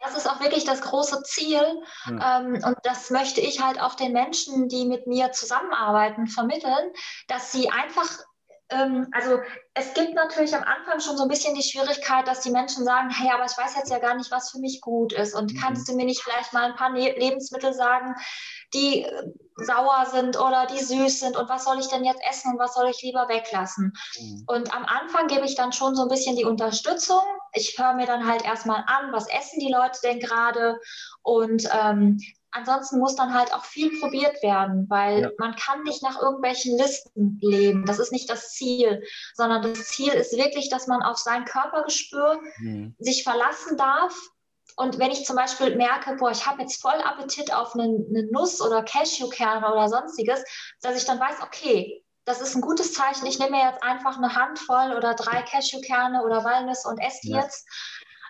Das ist auch wirklich das große Ziel. Ja. Ähm, und das möchte ich halt auch den Menschen, die mit mir zusammenarbeiten, vermitteln, dass sie einfach also es gibt natürlich am Anfang schon so ein bisschen die Schwierigkeit, dass die Menschen sagen, hey, aber ich weiß jetzt ja gar nicht, was für mich gut ist. Und mhm. kannst du mir nicht vielleicht mal ein paar ne Lebensmittel sagen, die äh, sauer sind oder die süß sind und was soll ich denn jetzt essen und was soll ich lieber weglassen? Mhm. Und am Anfang gebe ich dann schon so ein bisschen die Unterstützung. Ich höre mir dann halt erstmal an, was essen die Leute denn gerade und ähm, ansonsten muss dann halt auch viel probiert werden, weil ja. man kann nicht nach irgendwelchen Listen leben. Das ist nicht das Ziel, sondern das Ziel ist wirklich, dass man auf sein Körpergespür mhm. sich verlassen darf. Und wenn ich zum Beispiel merke, boah, ich habe jetzt voll Appetit auf eine, eine Nuss oder Cashewkerne oder sonstiges, dass ich dann weiß, okay, das ist ein gutes Zeichen. Ich nehme mir jetzt einfach eine Handvoll oder drei Cashewkerne oder Walnüsse und esse die ja. jetzt.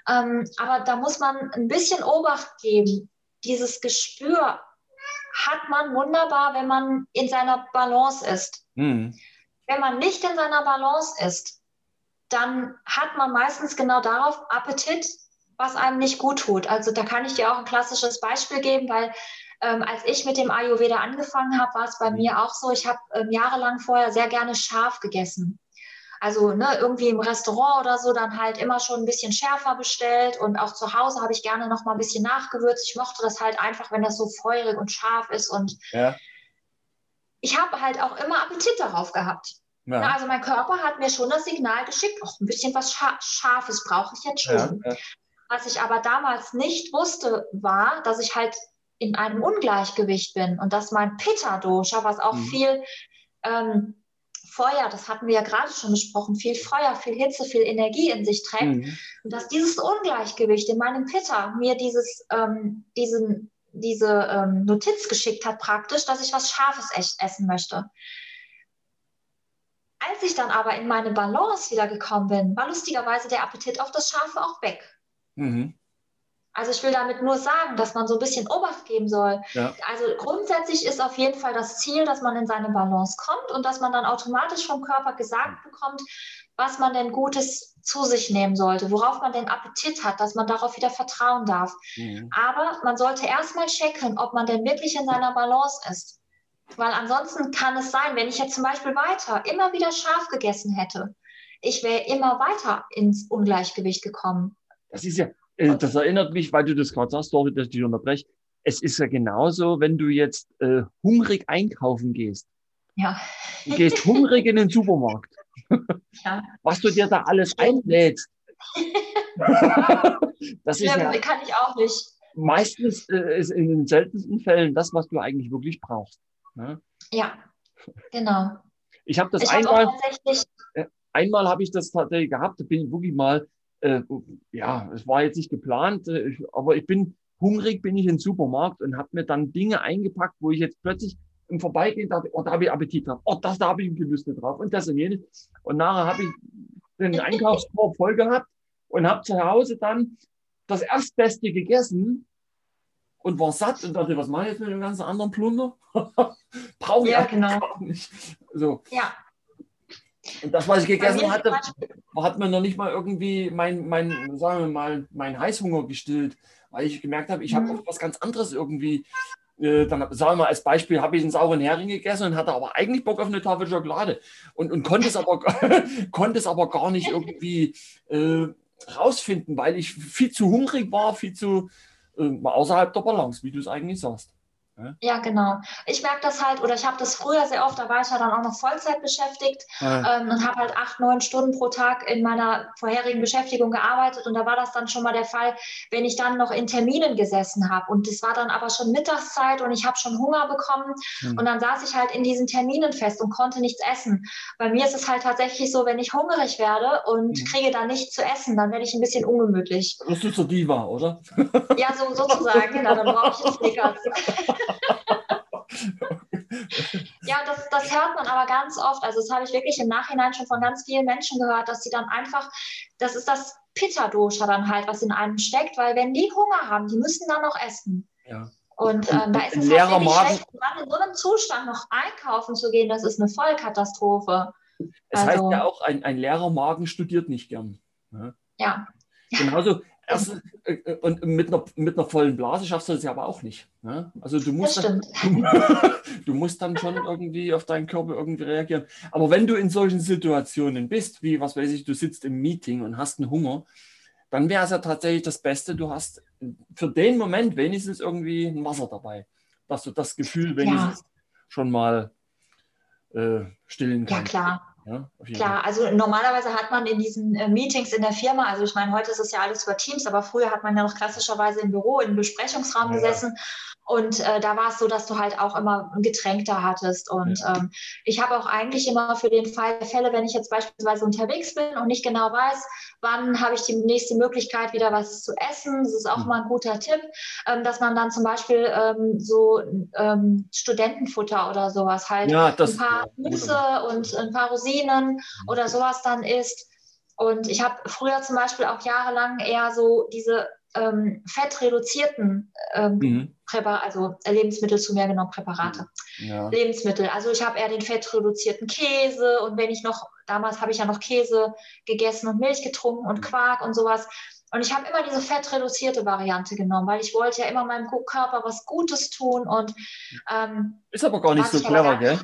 Ähm, aber da muss man ein bisschen Obacht geben, dieses Gespür hat man wunderbar, wenn man in seiner Balance ist. Mhm. Wenn man nicht in seiner Balance ist, dann hat man meistens genau darauf Appetit, was einem nicht gut tut. Also da kann ich dir auch ein klassisches Beispiel geben, weil ähm, als ich mit dem Ayurveda angefangen habe, war es bei mir auch so, ich habe ähm, jahrelang vorher sehr gerne scharf gegessen. Also ne, irgendwie im Restaurant oder so dann halt immer schon ein bisschen schärfer bestellt und auch zu Hause habe ich gerne noch mal ein bisschen nachgewürzt. Ich mochte das halt einfach, wenn das so feurig und scharf ist und ja. ich habe halt auch immer Appetit darauf gehabt. Ja. Na, also mein Körper hat mir schon das Signal geschickt, auch ein bisschen was Scharfes brauche ich jetzt schon. Ja, was ich aber damals nicht wusste, war, dass ich halt in einem Ungleichgewicht bin und dass mein Pitta-Dosha, was auch mhm. viel ähm, Feuer, das hatten wir ja gerade schon besprochen, viel Feuer, viel Hitze, viel Energie in sich trägt. Mhm. Und dass dieses Ungleichgewicht in meinem Pitta mir dieses, ähm, diesen, diese ähm, Notiz geschickt hat, praktisch, dass ich was Scharfes echt essen möchte. Als ich dann aber in meine Balance wieder gekommen bin, war lustigerweise der Appetit auf das Scharfe auch weg. Mhm. Also ich will damit nur sagen, dass man so ein bisschen Obacht geben soll. Ja. Also grundsätzlich ist auf jeden Fall das Ziel, dass man in seine Balance kommt und dass man dann automatisch vom Körper gesagt bekommt, was man denn Gutes zu sich nehmen sollte, worauf man den Appetit hat, dass man darauf wieder vertrauen darf. Mhm. Aber man sollte erstmal checken, ob man denn wirklich in seiner Balance ist. Weil ansonsten kann es sein, wenn ich jetzt zum Beispiel weiter immer wieder scharf gegessen hätte, ich wäre immer weiter ins Ungleichgewicht gekommen. Das ist ja, das erinnert mich, weil du das gerade sagst, sorry, dass ich dich unterbreche. Es ist ja genauso, wenn du jetzt äh, hungrig einkaufen gehst. Ja. Du gehst hungrig in den Supermarkt. <laughs> Ja. Was du dir da alles einlädst. <laughs> das ist ja, kann ich auch nicht. Meistens äh, ist in den seltensten Fällen das, was du eigentlich wirklich brauchst. Ne? Ja, genau. Ich habe das ich einmal, hab einmal habe ich das tatsächlich gehabt, da bin ich wirklich mal, äh, ja, es war jetzt nicht geplant, äh, aber ich bin hungrig, bin ich in den Supermarkt und habe mir dann Dinge eingepackt, wo ich jetzt plötzlich im Vorbeigehen dachte, oh, da habe ich Appetit drauf, oh, das, da habe ich Gelüste drauf und das und jenes. Und nachher habe ich den Einkaufskorb voll gehabt und habe zu Hause dann das Erstbeste gegessen und war satt und dachte, was mache ich jetzt mit dem ganzen anderen Plunder? <laughs> Brauche ich ja, genau. nicht. So. Ja. Und das, was ich gegessen hatte, hat mir noch nicht mal irgendwie mein, mein, sagen wir mal, mein Heißhunger gestillt, weil ich gemerkt habe, ich habe mhm. was ganz anderes irgendwie. Äh, dann sagen wir mal als Beispiel, habe ich einen sauren Hering gegessen und hatte aber eigentlich Bock auf eine Tafel Schokolade und, und konnte, es aber, <laughs> konnte es aber gar nicht irgendwie äh, rausfinden, weil ich viel zu hungrig war, viel zu äh, außerhalb der Balance, wie du es eigentlich sagst. Ja, genau. Ich merke das halt, oder ich habe das früher sehr oft, da war ich ja dann auch noch Vollzeit beschäftigt ja. ähm, und habe halt acht, neun Stunden pro Tag in meiner vorherigen Beschäftigung gearbeitet. Und da war das dann schon mal der Fall, wenn ich dann noch in Terminen gesessen habe. Und es war dann aber schon Mittagszeit und ich habe schon Hunger bekommen. Mhm. Und dann saß ich halt in diesen Terminen fest und konnte nichts essen. Bei mir ist es halt tatsächlich so, wenn ich hungrig werde und mhm. kriege dann nichts zu essen, dann werde ich ein bisschen ungemütlich. Das ist so Diva, oder? Ja, so, sozusagen, genau. Dann brauche ich einen Snickers. <laughs> ja, das, das hört man aber ganz oft. Also das habe ich wirklich im Nachhinein schon von ganz vielen Menschen gehört, dass sie dann einfach, das ist das Pitta-Dosha dann halt, was in einem steckt, weil wenn die Hunger haben, die müssen dann noch essen. Ja. Und ähm, da ist es halt wirklich Magen. schlecht, in so einem Zustand noch einkaufen zu gehen, das ist eine Vollkatastrophe. Es also, heißt ja auch, ein, ein leerer Magen studiert nicht gern. Ne? Ja. Genauso, Erst, äh, äh, und mit einer, mit einer vollen Blase schaffst du das ja aber auch nicht. Ne? Also du musst, dann, du, <laughs> du, musst dann schon irgendwie auf deinen Körper irgendwie reagieren. Aber wenn du in solchen Situationen bist, wie was weiß ich, du sitzt im Meeting und hast einen Hunger, dann wäre es ja tatsächlich das Beste, du hast für den Moment wenigstens irgendwie ein Wasser dabei, dass du das Gefühl wenigstens ja. schon mal äh, stillen kannst. Ja, klar. Ja, Klar, also normalerweise hat man in diesen äh, Meetings in der Firma, also ich meine, heute ist es ja alles über Teams, aber früher hat man ja noch klassischerweise im Büro, im Besprechungsraum ja. gesessen und äh, da war es so, dass du halt auch immer ein Getränk da hattest. Und ja. ähm, ich habe auch eigentlich immer für den Fall Fälle, wenn ich jetzt beispielsweise unterwegs bin und nicht genau weiß, wann habe ich die nächste Möglichkeit, wieder was zu essen. Das ist auch mhm. mal ein guter Tipp, ähm, dass man dann zum Beispiel ähm, so ähm, Studentenfutter oder sowas halt ja, das, ein paar Nüsse und ein paar Rosinen mhm. oder sowas dann isst. Und ich habe früher zum Beispiel auch jahrelang eher so diese ähm, fettreduzierten ähm, mhm. also äh, Lebensmittel zu mir genommen, Präparate. Ja. Lebensmittel. Also ich habe eher den fettreduzierten Käse und wenn ich noch, damals habe ich ja noch Käse gegessen und Milch getrunken und Quark und sowas. Und ich habe immer diese fettreduzierte Variante genommen, weil ich wollte ja immer meinem Körper was Gutes tun und ähm, ist aber gar nicht so clever, gell?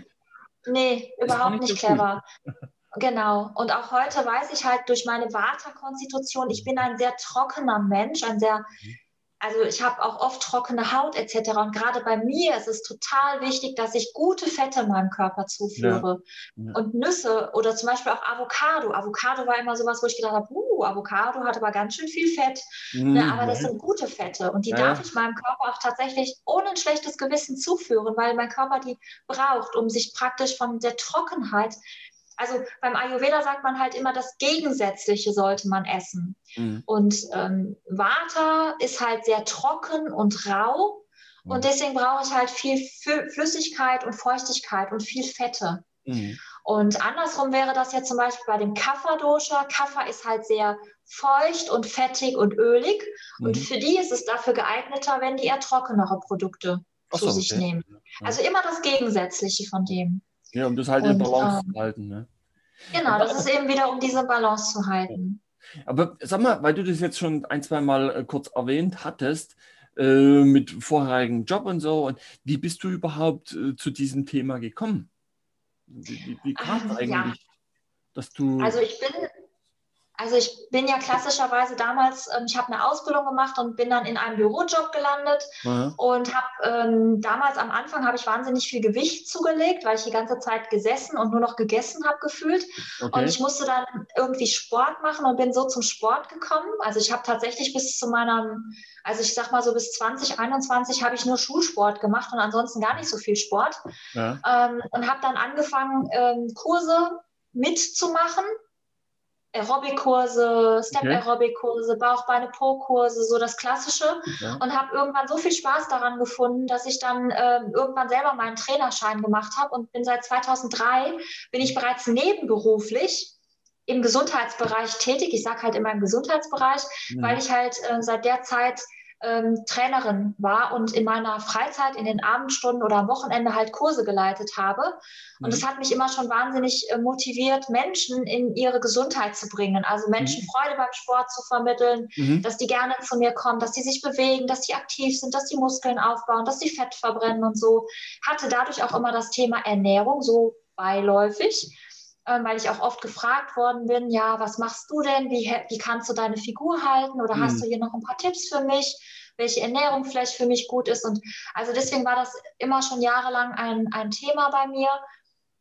Nee, überhaupt nicht, nicht so clever. <laughs> Genau. Und auch heute weiß ich halt durch meine Vata-Konstitution, ich bin ein sehr trockener Mensch, ein sehr, also ich habe auch oft trockene Haut etc. Und gerade bei mir ist es total wichtig, dass ich gute Fette meinem Körper zuführe. Ja. Ja. Und Nüsse oder zum Beispiel auch Avocado. Avocado war immer sowas, wo ich gedacht habe, uh, Avocado hat aber ganz schön viel Fett. Mhm. Ne, aber das sind gute Fette und die ja. darf ich meinem Körper auch tatsächlich ohne ein schlechtes Gewissen zuführen, weil mein Körper die braucht, um sich praktisch von der Trockenheit also beim Ayurveda sagt man halt immer, das Gegensätzliche sollte man essen. Mhm. Und ähm, Vata ist halt sehr trocken und rau. Mhm. Und deswegen brauche ich halt viel Flüssigkeit und Feuchtigkeit und viel Fette. Mhm. Und andersrum wäre das jetzt zum Beispiel bei dem Kapha-Dosha. Kapha ist halt sehr feucht und fettig und ölig. Und mhm. für die ist es dafür geeigneter, wenn die eher trockenere Produkte Ach zu so, sich okay. nehmen. Also immer das Gegensätzliche von dem. Ja, um das halt und, in Balance ähm, zu halten. Ne? Genau, das ist eben wieder, um diese Balance zu halten. Aber sag mal, weil du das jetzt schon ein, zwei Mal äh, kurz erwähnt hattest, äh, mit vorherigen Job und so, und wie bist du überhaupt äh, zu diesem Thema gekommen? Wie, wie, wie kam es ähm, eigentlich, ja. dass du. Also ich bin Also ich bin ja klassischerweise damals, ähm, ich habe eine Ausbildung gemacht und bin dann in einem Bürojob gelandet Aha. und habe ähm, damals am Anfang habe ich wahnsinnig viel Gewicht zugelegt, weil ich die ganze Zeit gesessen und nur noch gegessen habe gefühlt. Okay. Und ich musste dann irgendwie Sport machen und bin so zum Sport gekommen. Also ich habe tatsächlich bis zu meiner, also ich sag mal so bis 2021 habe ich nur Schulsport gemacht und ansonsten gar nicht so viel Sport. Ja. Ähm, und habe dann angefangen, ähm, Kurse mitzumachen Aerobic-Kurse, Step-Aerobic-Kurse, Bauch, Beine, Po-Kurse, so das Klassische. Ja. Und habe irgendwann so viel Spaß daran gefunden, dass ich dann äh, irgendwann selber meinen Trainerschein gemacht habe und bin seit 2003 bin ich bereits nebenberuflich im Gesundheitsbereich tätig. Ich sage halt immer im Gesundheitsbereich, ja. weil ich halt äh, seit der Zeit ähm, Trainerin war und in meiner Freizeit, in den Abendstunden oder am Wochenende halt Kurse geleitet habe. Und mhm. hat mich immer schon wahnsinnig äh, motiviert, Menschen in ihre Gesundheit zu bringen. Also Menschen mhm. Freude beim Sport zu vermitteln, mhm. dass die gerne zu mir kommen, dass sie sich bewegen, dass sie aktiv sind, dass die Muskeln aufbauen, dass sie Fett verbrennen und so. Hatte dadurch auch immer das Thema Ernährung so beiläufig ähm, weil ich auch oft gefragt worden bin, ja, was machst du denn? Wie, wie kannst du deine Figur halten? Oder mhm. hast du hier noch ein paar Tipps für mich? welche Ernährung vielleicht für mich gut ist. Und also deswegen war das immer schon jahrelang ein, ein Thema bei mir.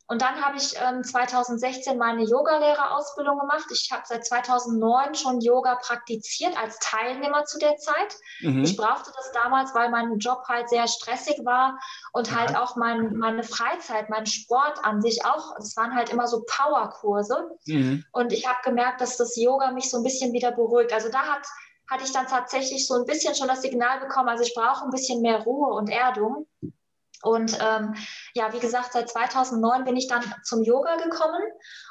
Und dann habe ich ähm, 2016 meine Yogalehrerausbildung gemacht. Ich habe seit 2009 schon Yoga praktiziert als Teilnehmer zu der Zeit. Mhm. Ich brauchte das damals, weil mein Job halt sehr stressig war und halt auch mein, meine Freizeit, mein Sport an sich auch. Es waren halt immer so Powerkurse. Mhm. Und ich habe gemerkt, dass das Yoga mich so ein bisschen wieder beruhigt. Also da hat, hatte ich dann tatsächlich so ein bisschen schon das Signal bekommen, also ich brauche ein bisschen mehr Ruhe und Erdung. Und ähm, ja, wie gesagt, seit 2009 bin ich dann zum Yoga gekommen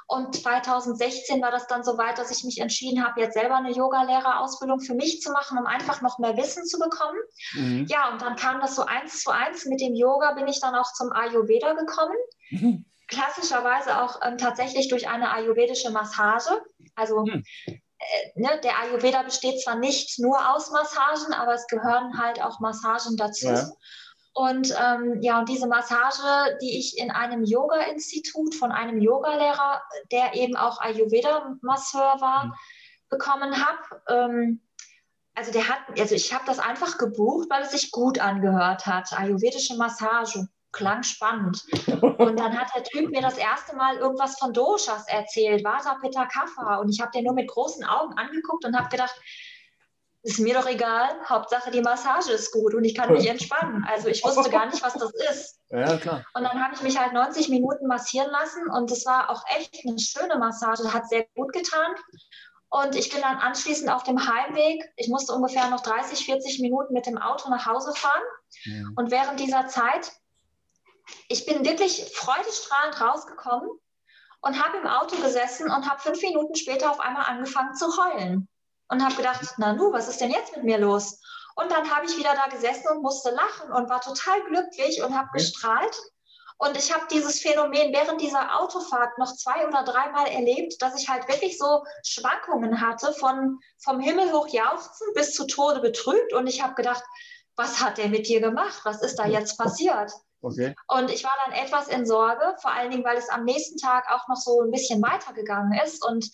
und 2016 war das dann so weit, dass ich mich entschieden habe, jetzt selber eine Yogalehrerausbildung für mich zu machen, um einfach noch mehr Wissen zu bekommen. Mhm. Ja, und dann kam das so eins zu eins. Mit dem Yoga bin ich dann auch zum Ayurveda gekommen. Mhm. Klassischerweise auch ähm, tatsächlich durch eine ayurvedische Massage. Also mhm. äh, ne, der Ayurveda besteht zwar nicht nur aus Massagen, aber es gehören halt auch Massagen dazu. Ja. Und ähm, ja, und diese Massage, die ich in einem Yoga-Institut von einem Yogalehrer, der eben auch Ayurveda-Masseur war, mhm. bekommen habe. Ähm, also der hat, also ich habe das einfach gebucht, weil es sich gut angehört hat. Ayurvedische Massage klang spannend. Und dann hat der Typ mir das erste Mal irgendwas von Doshas erzählt, Vata, Pitta, Kapha. Und ich habe den nur mit großen Augen angeguckt und habe gedacht, ist mir doch egal, Hauptsache die Massage ist gut und ich kann mich entspannen. Also ich wusste gar nicht, was das ist. Ja, klar. Und dann habe ich mich halt 90 Minuten massieren lassen und es war auch echt eine schöne Massage, hat sehr gut getan. Und ich bin dann anschließend auf dem Heimweg, ich musste ungefähr noch 30, 40 Minuten mit dem Auto nach Hause fahren. Ja. Und während dieser Zeit, ich bin wirklich freudestrahlend rausgekommen und habe im Auto gesessen und habe fünf Minuten später auf einmal angefangen zu heulen und habe gedacht, na nu, was ist denn jetzt mit mir los? Und dann habe ich wieder da gesessen und musste lachen und war total glücklich und habe gestrahlt. Und ich habe dieses Phänomen während dieser Autofahrt noch zwei oder dreimal erlebt, dass ich halt wirklich so Schwankungen hatte von vom Himmel hoch jauchzen bis zu Tode betrübt. Und ich habe gedacht, was hat der mit dir gemacht? Was ist da jetzt passiert? Okay. Und ich war dann etwas in Sorge, vor allen Dingen, weil es am nächsten Tag auch noch so ein bisschen weitergegangen ist. Und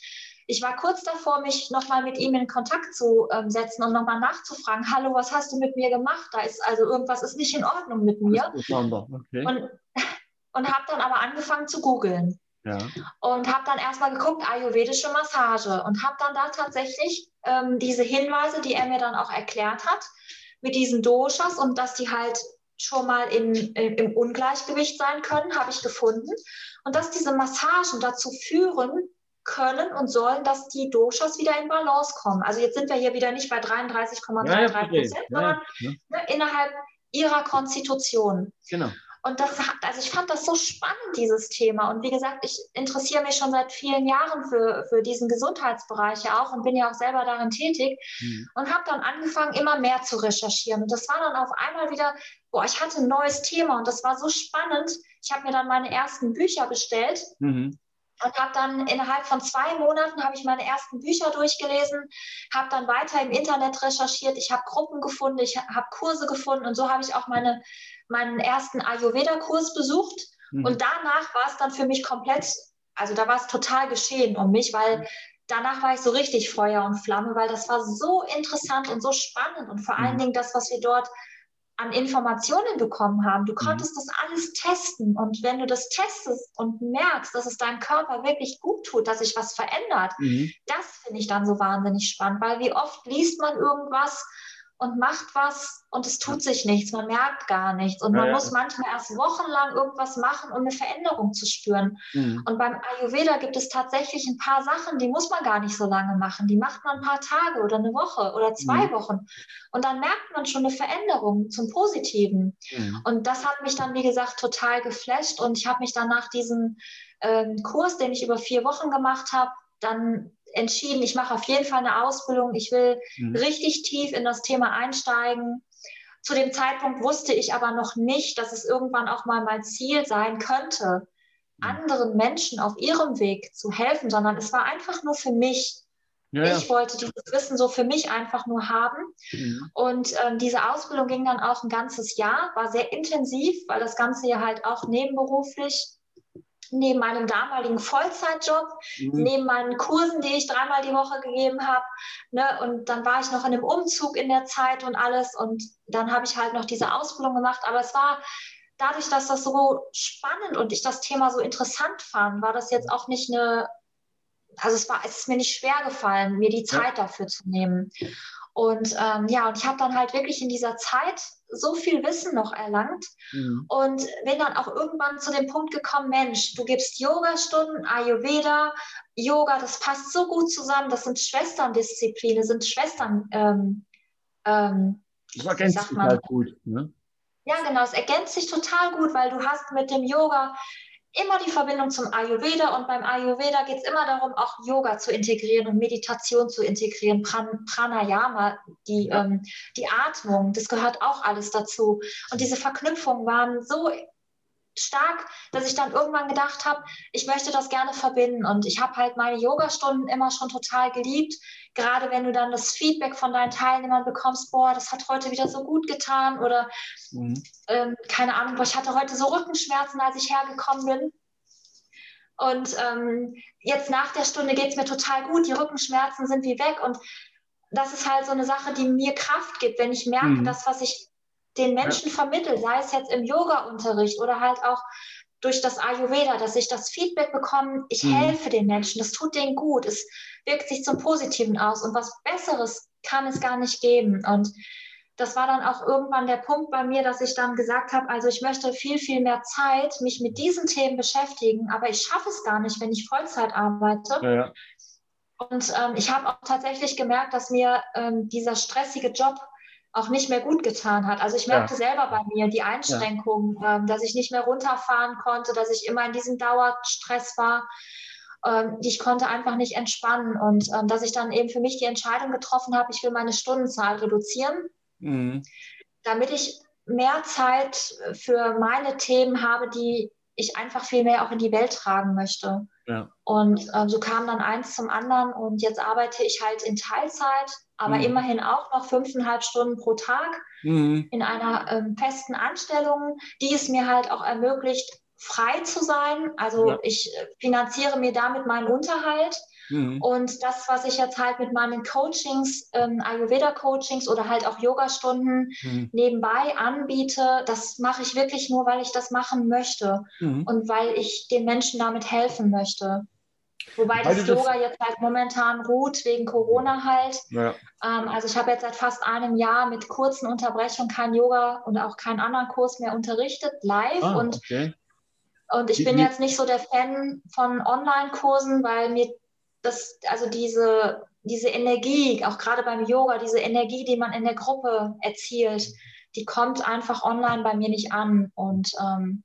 ich war kurz davor, mich nochmal mit ihm in Kontakt zu ähm, setzen und nochmal nachzufragen, hallo, was hast du mit mir gemacht? Da ist also irgendwas ist nicht in Ordnung mit mir. Okay. Und, <laughs> und habe dann aber angefangen zu googeln. Ja. Und habe dann erstmal geguckt, ayurvedische Massage und habe dann da tatsächlich ähm, diese Hinweise, die er mir dann auch erklärt hat, mit diesen Doshas und dass die halt schon mal in, in, im Ungleichgewicht sein können, habe ich gefunden. Und dass diese Massagen dazu führen, können und sollen, dass die Doshas wieder in Balance kommen. Also jetzt sind wir hier wieder nicht bei 33,33 Prozent, ja, sondern ja, ne, innerhalb ihrer Konstitution. Genau. Und das also ich fand das so spannend, dieses Thema. Und wie gesagt, ich interessiere mich schon seit vielen Jahren für, für diesen Gesundheitsbereich ja auch und bin ja auch selber darin tätig mhm. und habe dann angefangen, immer mehr zu recherchieren. Und das war dann auf einmal wieder, boah, ich hatte ein neues Thema und das war so spannend. Ich habe mir dann meine ersten Bücher bestellt. Mhm und habe dann innerhalb von zwei Monaten habe ich meine ersten Bücher durchgelesen, habe dann weiter im Internet recherchiert, ich habe Gruppen gefunden, ich habe Kurse gefunden und so habe ich auch meine, meinen ersten Ayurveda-Kurs besucht. Mhm. Und danach war es dann für mich komplett, also da war es total geschehen um mich, weil danach war ich so richtig Feuer und Flamme, weil das war so interessant und so spannend und vor allen mhm. Dingen das, was wir dort an Informationen bekommen haben. Du mhm. konntest mhm. das alles testen und wenn du das testest und merkst, dass es deinem Körper wirklich gut tut, dass sich was verändert, mhm. das finde ich dann so wahnsinnig spannend, weil wie oft liest man irgendwas und macht was und es tut sich nichts, man merkt gar nichts und man ja, muss manchmal erst wochenlang irgendwas machen, um eine Veränderung zu spüren. Mhm. Und beim Ayurveda gibt es tatsächlich ein paar Sachen, die muss man gar nicht so lange machen. Die macht man ein paar Tage oder eine Woche oder zwei mhm. Wochen und dann merkt man schon eine Veränderung zum Positiven. Mhm. Und das hat mich dann, wie gesagt, total geflasht und ich habe mich dann nach diesem ähm, Kurs, den ich über vier Wochen gemacht habe, dann entschieden, ich mache auf jeden Fall eine Ausbildung, ich will mhm. richtig tief in das Thema einsteigen. Zu dem Zeitpunkt wusste ich aber noch nicht, dass es irgendwann auch mal mein Ziel sein könnte, mhm. anderen Menschen auf ihrem Weg zu helfen, sondern es war einfach nur für mich. Ja, ja. Ich wollte dieses Wissen so für mich einfach nur haben. Mhm. Und ähm, diese Ausbildung ging dann auch ein ganzes Jahr, war sehr intensiv, weil das Ganze ja halt auch nebenberuflich neben meinem damaligen Vollzeitjob, mhm. neben meinen Kursen, die ich dreimal die Woche gegeben habe. Ne? Und dann war ich noch in einem Umzug in der Zeit und alles. Und dann habe ich halt noch diese Ausbildung gemacht. Aber es war dadurch, dass das so spannend und ich das Thema so interessant fand, war das jetzt auch nicht eine, also es war, es ist mir nicht schwer gefallen, mir die Zeit ja. dafür zu nehmen. Und ähm, ja, und ich habe dann halt wirklich in dieser Zeit so viel Wissen noch erlangt mhm. und bin dann auch irgendwann zu dem Punkt gekommen, Mensch, du gibst Yoga-Stunden, Ayurveda, Yoga, das passt so gut zusammen, das sind Schwesterndisziplinen, sind Schwestern. Ähm, ähm, das ergänzt sich halt gut. Ne? Ja, genau, es ergänzt sich total gut, weil du hast mit dem Yoga immer die Verbindung zum Ayurveda und beim Ayurveda geht es immer darum, auch Yoga zu integrieren und Meditation zu integrieren, Pran Pranayama, die, ähm, die Atmung, das gehört auch alles dazu. Und diese Verknüpfungen waren so stark, dass ich dann irgendwann gedacht habe, ich möchte das gerne verbinden. Und ich habe halt meine Yogastunden immer schon total geliebt. Gerade wenn du dann das Feedback von deinen Teilnehmern bekommst, boah, das hat heute wieder so gut getan oder mhm. ähm, keine Ahnung, boah, ich hatte heute so Rückenschmerzen, als ich hergekommen bin. Und ähm, jetzt nach der Stunde geht es mir total gut, die Rückenschmerzen sind wie weg. Und das ist halt so eine Sache, die mir Kraft gibt, wenn ich merke, mhm. dass was ich den Menschen ja. vermittle, sei es jetzt im Yoga-Unterricht oder halt auch durch das Ayurveda, dass ich das Feedback bekomme, ich mhm. helfe den Menschen, das tut denen gut, es wirkt sich zum Positiven aus und was Besseres kann es gar nicht geben. Und das war dann auch irgendwann der Punkt bei mir, dass ich dann gesagt habe, also ich möchte viel, viel mehr Zeit mich mit diesen Themen beschäftigen, aber ich schaffe es gar nicht, wenn ich Vollzeit arbeite. Ja, ja. Und ähm, ich habe auch tatsächlich gemerkt, dass mir ähm, dieser stressige Job auch nicht mehr gut getan hat. Also ich merkte ja. selber bei mir die Einschränkungen, ja. ähm, dass ich nicht mehr runterfahren konnte, dass ich immer in diesem Dauerstress war. Ähm, ich konnte einfach nicht entspannen und ähm, dass ich dann eben für mich die Entscheidung getroffen habe, ich will meine Stundenzahl reduzieren, mhm. damit ich mehr Zeit für meine Themen habe, die ich einfach viel mehr auch in die Welt tragen möchte. Ja. Und äh, so kam dann eins zum anderen und jetzt arbeite ich halt in Teilzeit aber mhm. immerhin auch noch fünfeinhalb Stunden pro Tag mhm. in einer ähm, festen Anstellung, die es mir halt auch ermöglicht, frei zu sein. Also ja. ich äh, finanziere mir damit meinen Unterhalt. Mhm. Und das, was ich jetzt halt mit meinen Coachings, ähm, Ayurveda-Coachings oder halt auch Yoga-Stunden mhm. nebenbei anbiete, das mache ich wirklich nur, weil ich das machen möchte mhm. und weil ich den Menschen damit helfen möchte. Wobei das Yoga jetzt halt momentan ruht, wegen Corona halt. Ja. Ähm, also ich habe jetzt seit fast einem Jahr mit kurzen Unterbrechungen kein Yoga und auch keinen anderen Kurs mehr unterrichtet, live. Ah, und, okay. Und ich bin jetzt nicht so der Fan von Online-Kursen, weil mir das, also diese, diese Energie, auch gerade beim Yoga, diese Energie, die man in der Gruppe erzielt, die kommt einfach online bei mir nicht an. Und ähm,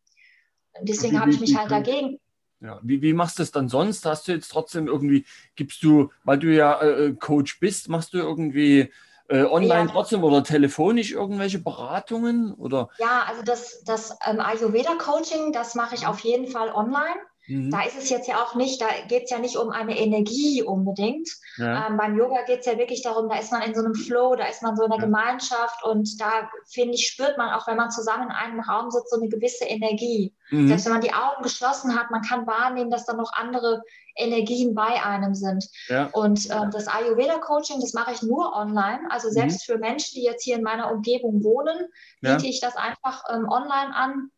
deswegen habe ich mich halt dagegen ja, wie, wie machst du das dann sonst? Hast du jetzt trotzdem irgendwie, gibst du, weil du ja äh, Coach bist, machst du irgendwie äh, online ja. trotzdem oder telefonisch irgendwelche Beratungen? Oder? Ja, also das, das ähm, Ayurveda-Coaching, das mache ich auf jeden Fall online. Mhm. Da ist es jetzt ja auch nicht, da geht es ja nicht um eine Energie unbedingt. Ja. Ähm, beim Yoga geht es ja wirklich darum, da ist man in so einem Flow, da ist man so in der ja. Gemeinschaft und da, finde ich, spürt man auch, wenn man zusammen in einem Raum sitzt, so eine gewisse Energie. Mhm. Selbst wenn man die Augen geschlossen hat, man kann wahrnehmen, dass da noch andere Energien bei einem sind. Ja. Und äh, das Ayurveda-Coaching, das mache ich nur online. Also selbst mhm. für Menschen, die jetzt hier in meiner Umgebung wohnen, biete ich das einfach ähm, online an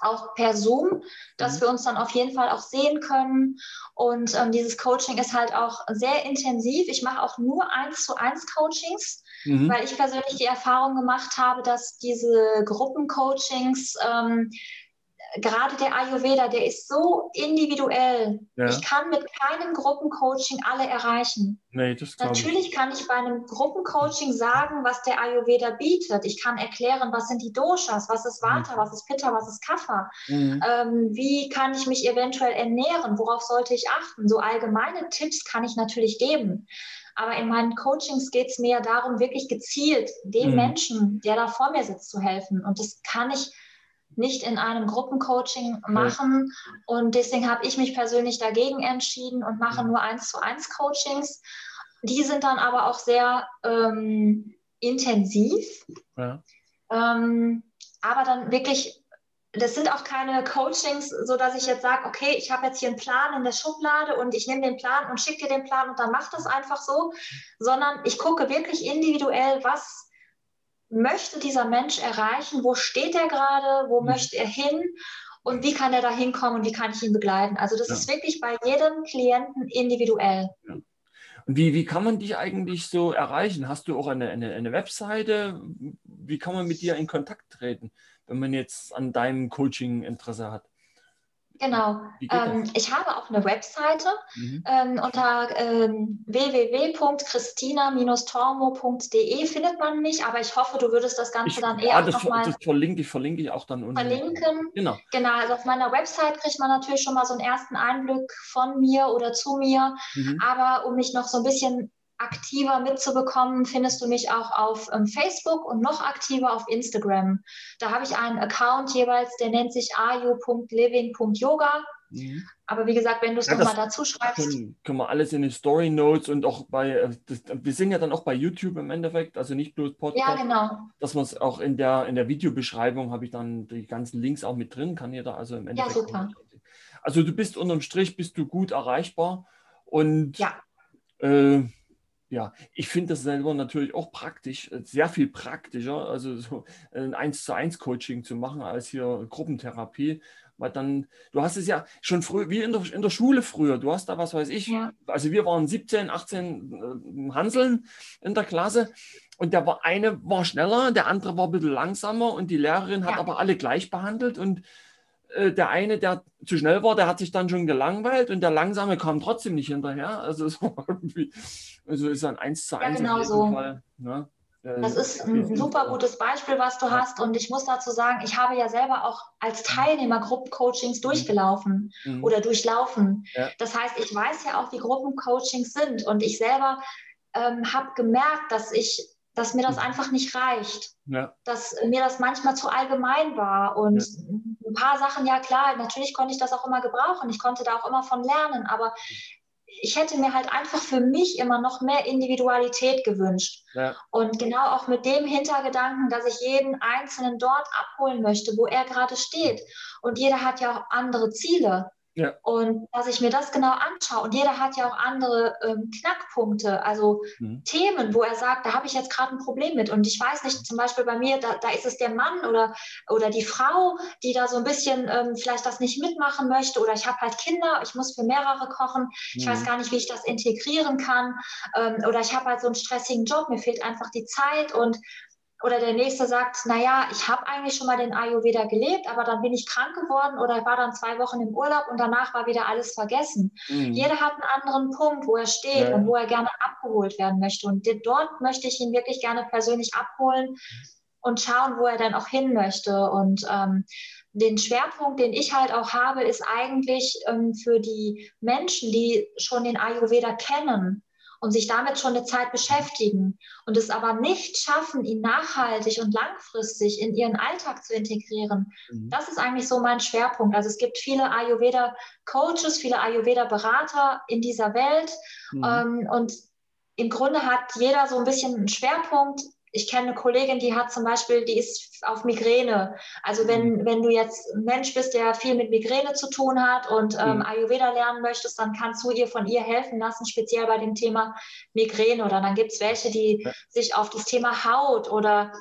auch per Zoom, dass mhm. wir uns dann auf jeden Fall auch sehen können. Und ähm, dieses Coaching ist halt auch sehr intensiv. Ich mache auch nur eins zu eins Coachings, mhm. weil ich persönlich die Erfahrung gemacht habe, dass diese Gruppencoachings ähm, gerade der Ayurveda, der ist so individuell. Ja. Ich kann mit keinem Gruppencoaching alle erreichen. Nee, Natürlich ich. kann ich bei einem Gruppencoaching sagen, was der Ayurveda bietet. Ich kann erklären, was sind die Doshas, was ist Vata, mhm. was ist Pitta, was ist Kapha. Mhm. Ähm, wie kann ich mich eventuell ernähren? Worauf sollte ich achten? So allgemeine Tipps kann ich natürlich geben. Aber in meinen Coachings geht es mir darum, wirklich gezielt dem mhm. Menschen, der da vor mir sitzt, zu helfen. Und das kann ich nicht in einem Gruppencoaching machen. Und deswegen habe ich mich persönlich dagegen entschieden und mache nur eins zu eins Coachings. Die sind dann aber auch sehr ähm, intensiv. Ja. Ähm, aber dann wirklich, das sind auch keine Coachings, so dass ich jetzt sage, okay, ich habe jetzt hier einen Plan in der Schublade und ich nehme den Plan und schicke dir den Plan und dann macht das einfach so, sondern ich gucke wirklich individuell, was möchte dieser Mensch erreichen? Wo steht er gerade? Wo mhm. möchte er hin? Und wie kann er da hinkommen und wie kann ich ihn begleiten? Also das ja. ist wirklich bei jedem Klienten individuell. Ja. Und wie, wie kann man dich eigentlich so erreichen? Hast du auch eine, eine, eine Webseite? Wie kann man mit dir in Kontakt treten, wenn man jetzt an deinem Coaching Interesse hat? Genau. Ähm, ich habe auch eine Webseite mhm. ähm, unter ähm, www.christina-tormo.de findet man mich, aber ich hoffe, du würdest das Ganze ich, dann eher ja, das, nochmal das verlinke ich, verlinke ich auch dann unten. Verlinken. Genau. Genau, also auf meiner Website kriegt man natürlich schon mal so einen ersten Einblick von mir oder zu mir, mhm. aber um mich noch so ein bisschen aktiver mitzubekommen, findest du mich auch auf ähm, Facebook und noch aktiver auf Instagram. Da habe ich einen Account jeweils, der nennt sich ayu.living.yoga. Mhm. Aber wie gesagt, wenn du es ja, nochmal dazu schreibst. Können, können, wir alles in den Story Notes und auch bei, äh, das, wir sind ja dann auch bei YouTube im Endeffekt, also nicht bloß Podcast. Ja, genau. Dass man es auch in der, in der Videobeschreibung habe ich dann die ganzen Links auch mit drin, kann jeder also im Endeffekt. Ja, super. Also du bist unterm Strich, bist du gut erreichbar und ja. Äh, ja, ich finde das selber natürlich auch praktisch, äh, sehr viel praktischer, also so ein 1 zu 1 Coaching zu machen als hier Gruppentherapie. Weil dann, du hast es ja schon früh, wie in der, in der Schule früher, du hast da was weiß ich, ja. also wir waren 17, 18 äh, Hanseln in der Klasse und der war eine war schneller, der andere war ein bisschen langsamer und die Lehrerin hat ja. aber alle gleich behandelt und äh, der eine, der zu schnell war, der hat sich dann schon gelangweilt und der Langsame kam trotzdem nicht hinterher. Also <laughs> es war irgendwie, also ist ein 1 zu 1 ja, genau so. Fall. Ne? Das ist ein super gutes Beispiel, was du hast. Und ich muss dazu sagen, ich habe ja selber auch als Teilnehmer Gruppencoachings durchgelaufen mhm. oder durchlaufen. Ja. Das heißt, ich weiß ja auch, wie Gruppencoachings sind. Und ich selber ähm, habe gemerkt, dass ich dass mir das mhm. einfach nicht reicht. Ja. Dass mir das manchmal zu allgemein war. Und ja. ein paar Sachen, ja klar, natürlich konnte ich das auch immer gebrauchen. Ich konnte da auch immer von lernen. Aber ich hätte mir halt einfach für mich immer noch mehr Individualität gewünscht. Ja. Und genau auch mit dem Hintergedanken, dass ich jeden Einzelnen dort abholen möchte, wo er gerade steht. Und jeder hat ja auch andere Ziele. Ja. Und dass ich mir das genau anschaue. Und jeder hat ja auch andere ähm, Knackpunkte, also mhm. Themen, wo er sagt, da habe ich jetzt gerade ein Problem mit. Und ich weiß nicht, zum Beispiel bei mir, da, da ist es der Mann oder, oder die Frau, die da so ein bisschen ähm, vielleicht das nicht mitmachen möchte. Oder ich habe halt Kinder, ich muss für mehrere kochen. Mhm. Ich weiß mhm. gar nicht, wie ich das integrieren kann. Ähm, oder ich habe halt so einen stressigen Job, mir fehlt einfach die Zeit. Und oder der nächste sagt, naja, ich habe eigentlich schon mal den Ayurveda gelebt, aber dann bin ich krank geworden oder war dann zwei Wochen im Urlaub und danach war wieder alles vergessen. Mhm. Jeder hat einen anderen Punkt, wo er steht ja. und wo er gerne abgeholt werden möchte. Und dort möchte ich ihn wirklich gerne persönlich abholen und schauen, wo er dann auch hin möchte. Und ähm, den Schwerpunkt, den ich halt auch habe, ist eigentlich ähm, für die Menschen, die schon den Ayurveda kennen und sich damit schon eine Zeit beschäftigen und es aber nicht schaffen, ihn nachhaltig und langfristig in ihren Alltag zu integrieren, mhm. das ist eigentlich so mein Schwerpunkt. Also es gibt viele Ayurveda-Coaches, viele Ayurveda-Berater in dieser Welt mhm. ähm, und im Grunde hat jeder so ein bisschen einen Schwerpunkt ich kenne eine Kollegin, die hat zum Beispiel, die ist auf Migräne. Also wenn, mhm. wenn du jetzt ein Mensch bist, der viel mit Migräne zu tun hat und ähm, mhm. Ayurveda lernen möchtest, dann kannst du ihr von ihr helfen lassen, speziell bei dem Thema Migräne. Oder dann gibt es welche, die ja. sich auf das Thema Haut oder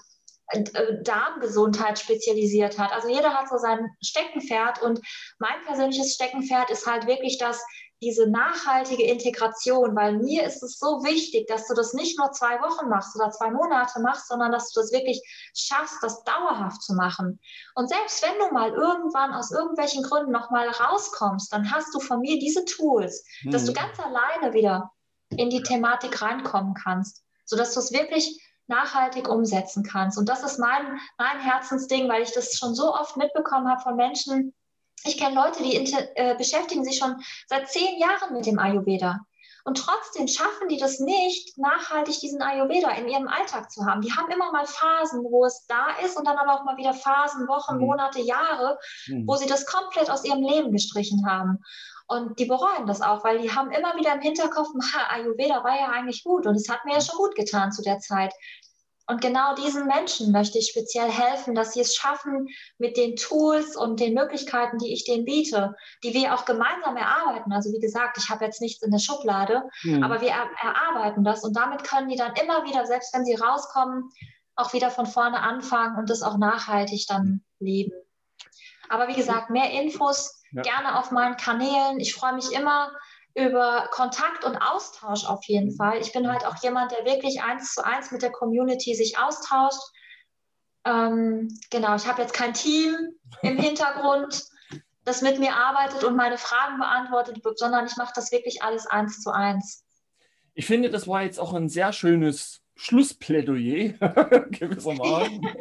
äh, Darmgesundheit spezialisiert hat. Also jeder hat so sein Steckenpferd und mein persönliches Steckenpferd ist halt wirklich das, diese nachhaltige Integration, weil mir ist es so wichtig, dass du das nicht nur zwei Wochen machst oder zwei Monate machst, sondern dass du das wirklich schaffst, das dauerhaft zu machen. Und selbst wenn du mal irgendwann aus irgendwelchen Gründen nochmal rauskommst, dann hast du von mir diese Tools, mhm. dass du mhm. ganz alleine wieder in die Thematik reinkommen kannst, sodass du es wirklich nachhaltig umsetzen kannst. Und das ist mein, mein Herzensding, weil ich das schon so oft mitbekommen habe von Menschen, ich kenne Leute, die äh, beschäftigen sich schon seit zehn Jahren mit dem Ayurveda. Und trotzdem schaffen die das nicht, nachhaltig diesen Ayurveda in ihrem Alltag zu haben. Die haben immer mal Phasen, wo es da ist und dann aber auch mal wieder Phasen, Wochen, mhm. Monate, Jahre, mhm. wo sie das komplett aus ihrem Leben gestrichen haben. Und die bereuen das auch, weil die haben immer wieder im Hinterkopf, Ayurveda war ja eigentlich gut und es hat mir ja schon gut getan zu der Zeit. Und genau diesen Menschen möchte ich speziell helfen, dass sie es schaffen, mit den Tools und den Möglichkeiten, die ich denen biete, die wir auch gemeinsam erarbeiten. Also wie gesagt, ich habe jetzt nichts in der Schublade, mhm. aber wir er erarbeiten das und damit können die dann immer wieder, selbst wenn sie rauskommen, auch wieder von vorne anfangen und das auch nachhaltig dann leben. Aber wie gesagt, mehr Infos ja. gerne auf meinen Kanälen. Ich freue mich immer, über Kontakt und Austausch auf jeden Fall. Ich bin halt auch jemand, der wirklich eins zu eins mit der Community sich austauscht. Ähm, genau, ich habe jetzt kein Team im <laughs> Hintergrund, das mit mir arbeitet und meine Fragen beantwortet, sondern ich mache das wirklich alles eins zu eins. Ich finde, das war jetzt auch ein sehr schönes Schlussplädoyer, <laughs> gewissermaßen. <laughs>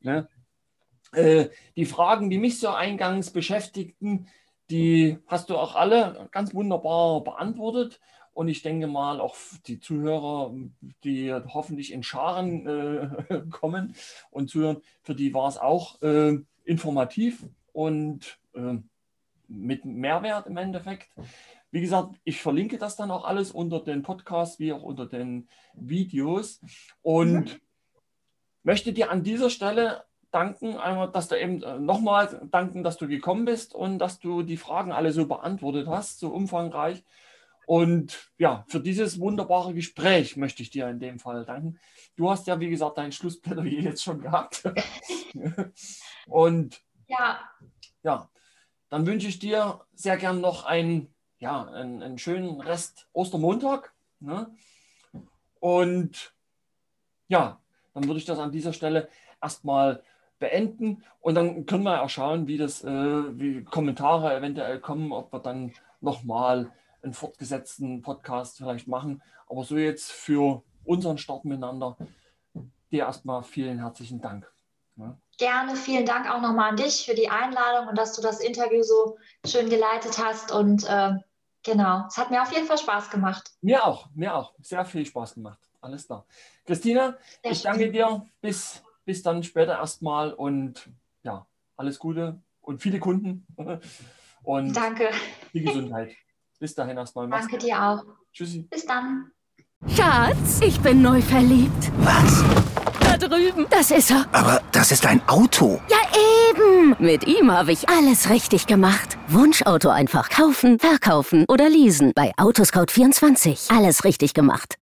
ne? äh, die Fragen, die mich so eingangs beschäftigten, die hast du auch alle ganz wunderbar beantwortet. Und ich denke mal, auch die Zuhörer, die hoffentlich in Scharen äh, <laughs> kommen und zuhören, für die war es auch äh, informativ und äh, mit Mehrwert im Endeffekt. Wie gesagt, ich verlinke das dann auch alles unter den Podcasts wie auch unter den Videos und mhm. möchte dir an dieser Stelle danken, einmal, dass du eben äh, nochmal danken, dass du gekommen bist und dass du die Fragen alle so beantwortet hast, so umfangreich. Und ja, für dieses wunderbare Gespräch möchte ich dir in dem Fall danken. Du hast ja, wie gesagt, dein Schlussplädoyer <laughs> jetzt schon gehabt. <laughs> und ja. ja, dann wünsche ich dir sehr gern noch einen, ja, einen, einen schönen Rest Ostermontag. Ne? Und ja, dann würde ich das an dieser Stelle erstmal beenden und dann können wir auch schauen, wie das, äh, wie Kommentare eventuell kommen, ob wir dann nochmal einen fortgesetzten Podcast vielleicht machen. Aber so jetzt für unseren Start miteinander, dir erstmal vielen herzlichen Dank. Gerne, vielen Dank auch nochmal an dich für die Einladung und dass du das Interview so schön geleitet hast. Und äh, genau, es hat mir auf jeden Fall Spaß gemacht. Mir auch, mir auch. Sehr viel Spaß gemacht. Alles klar. Christina, Sehr ich danke dir. Bis bis dann später erstmal und ja, alles Gute und viele Kunden. <laughs> Und Danke. Die Gesundheit. Bis dahin erstmal. Danke dir auch. Tschüssi. Bis dann. Schatz, ich bin neu verliebt. Was? Da drüben. Das ist er. Aber das ist ein Auto. Ja, eben. Mit ihm habe ich alles richtig gemacht. Wunschauto einfach kaufen, verkaufen oder leasen. Bei Autoscout24. Alles richtig gemacht.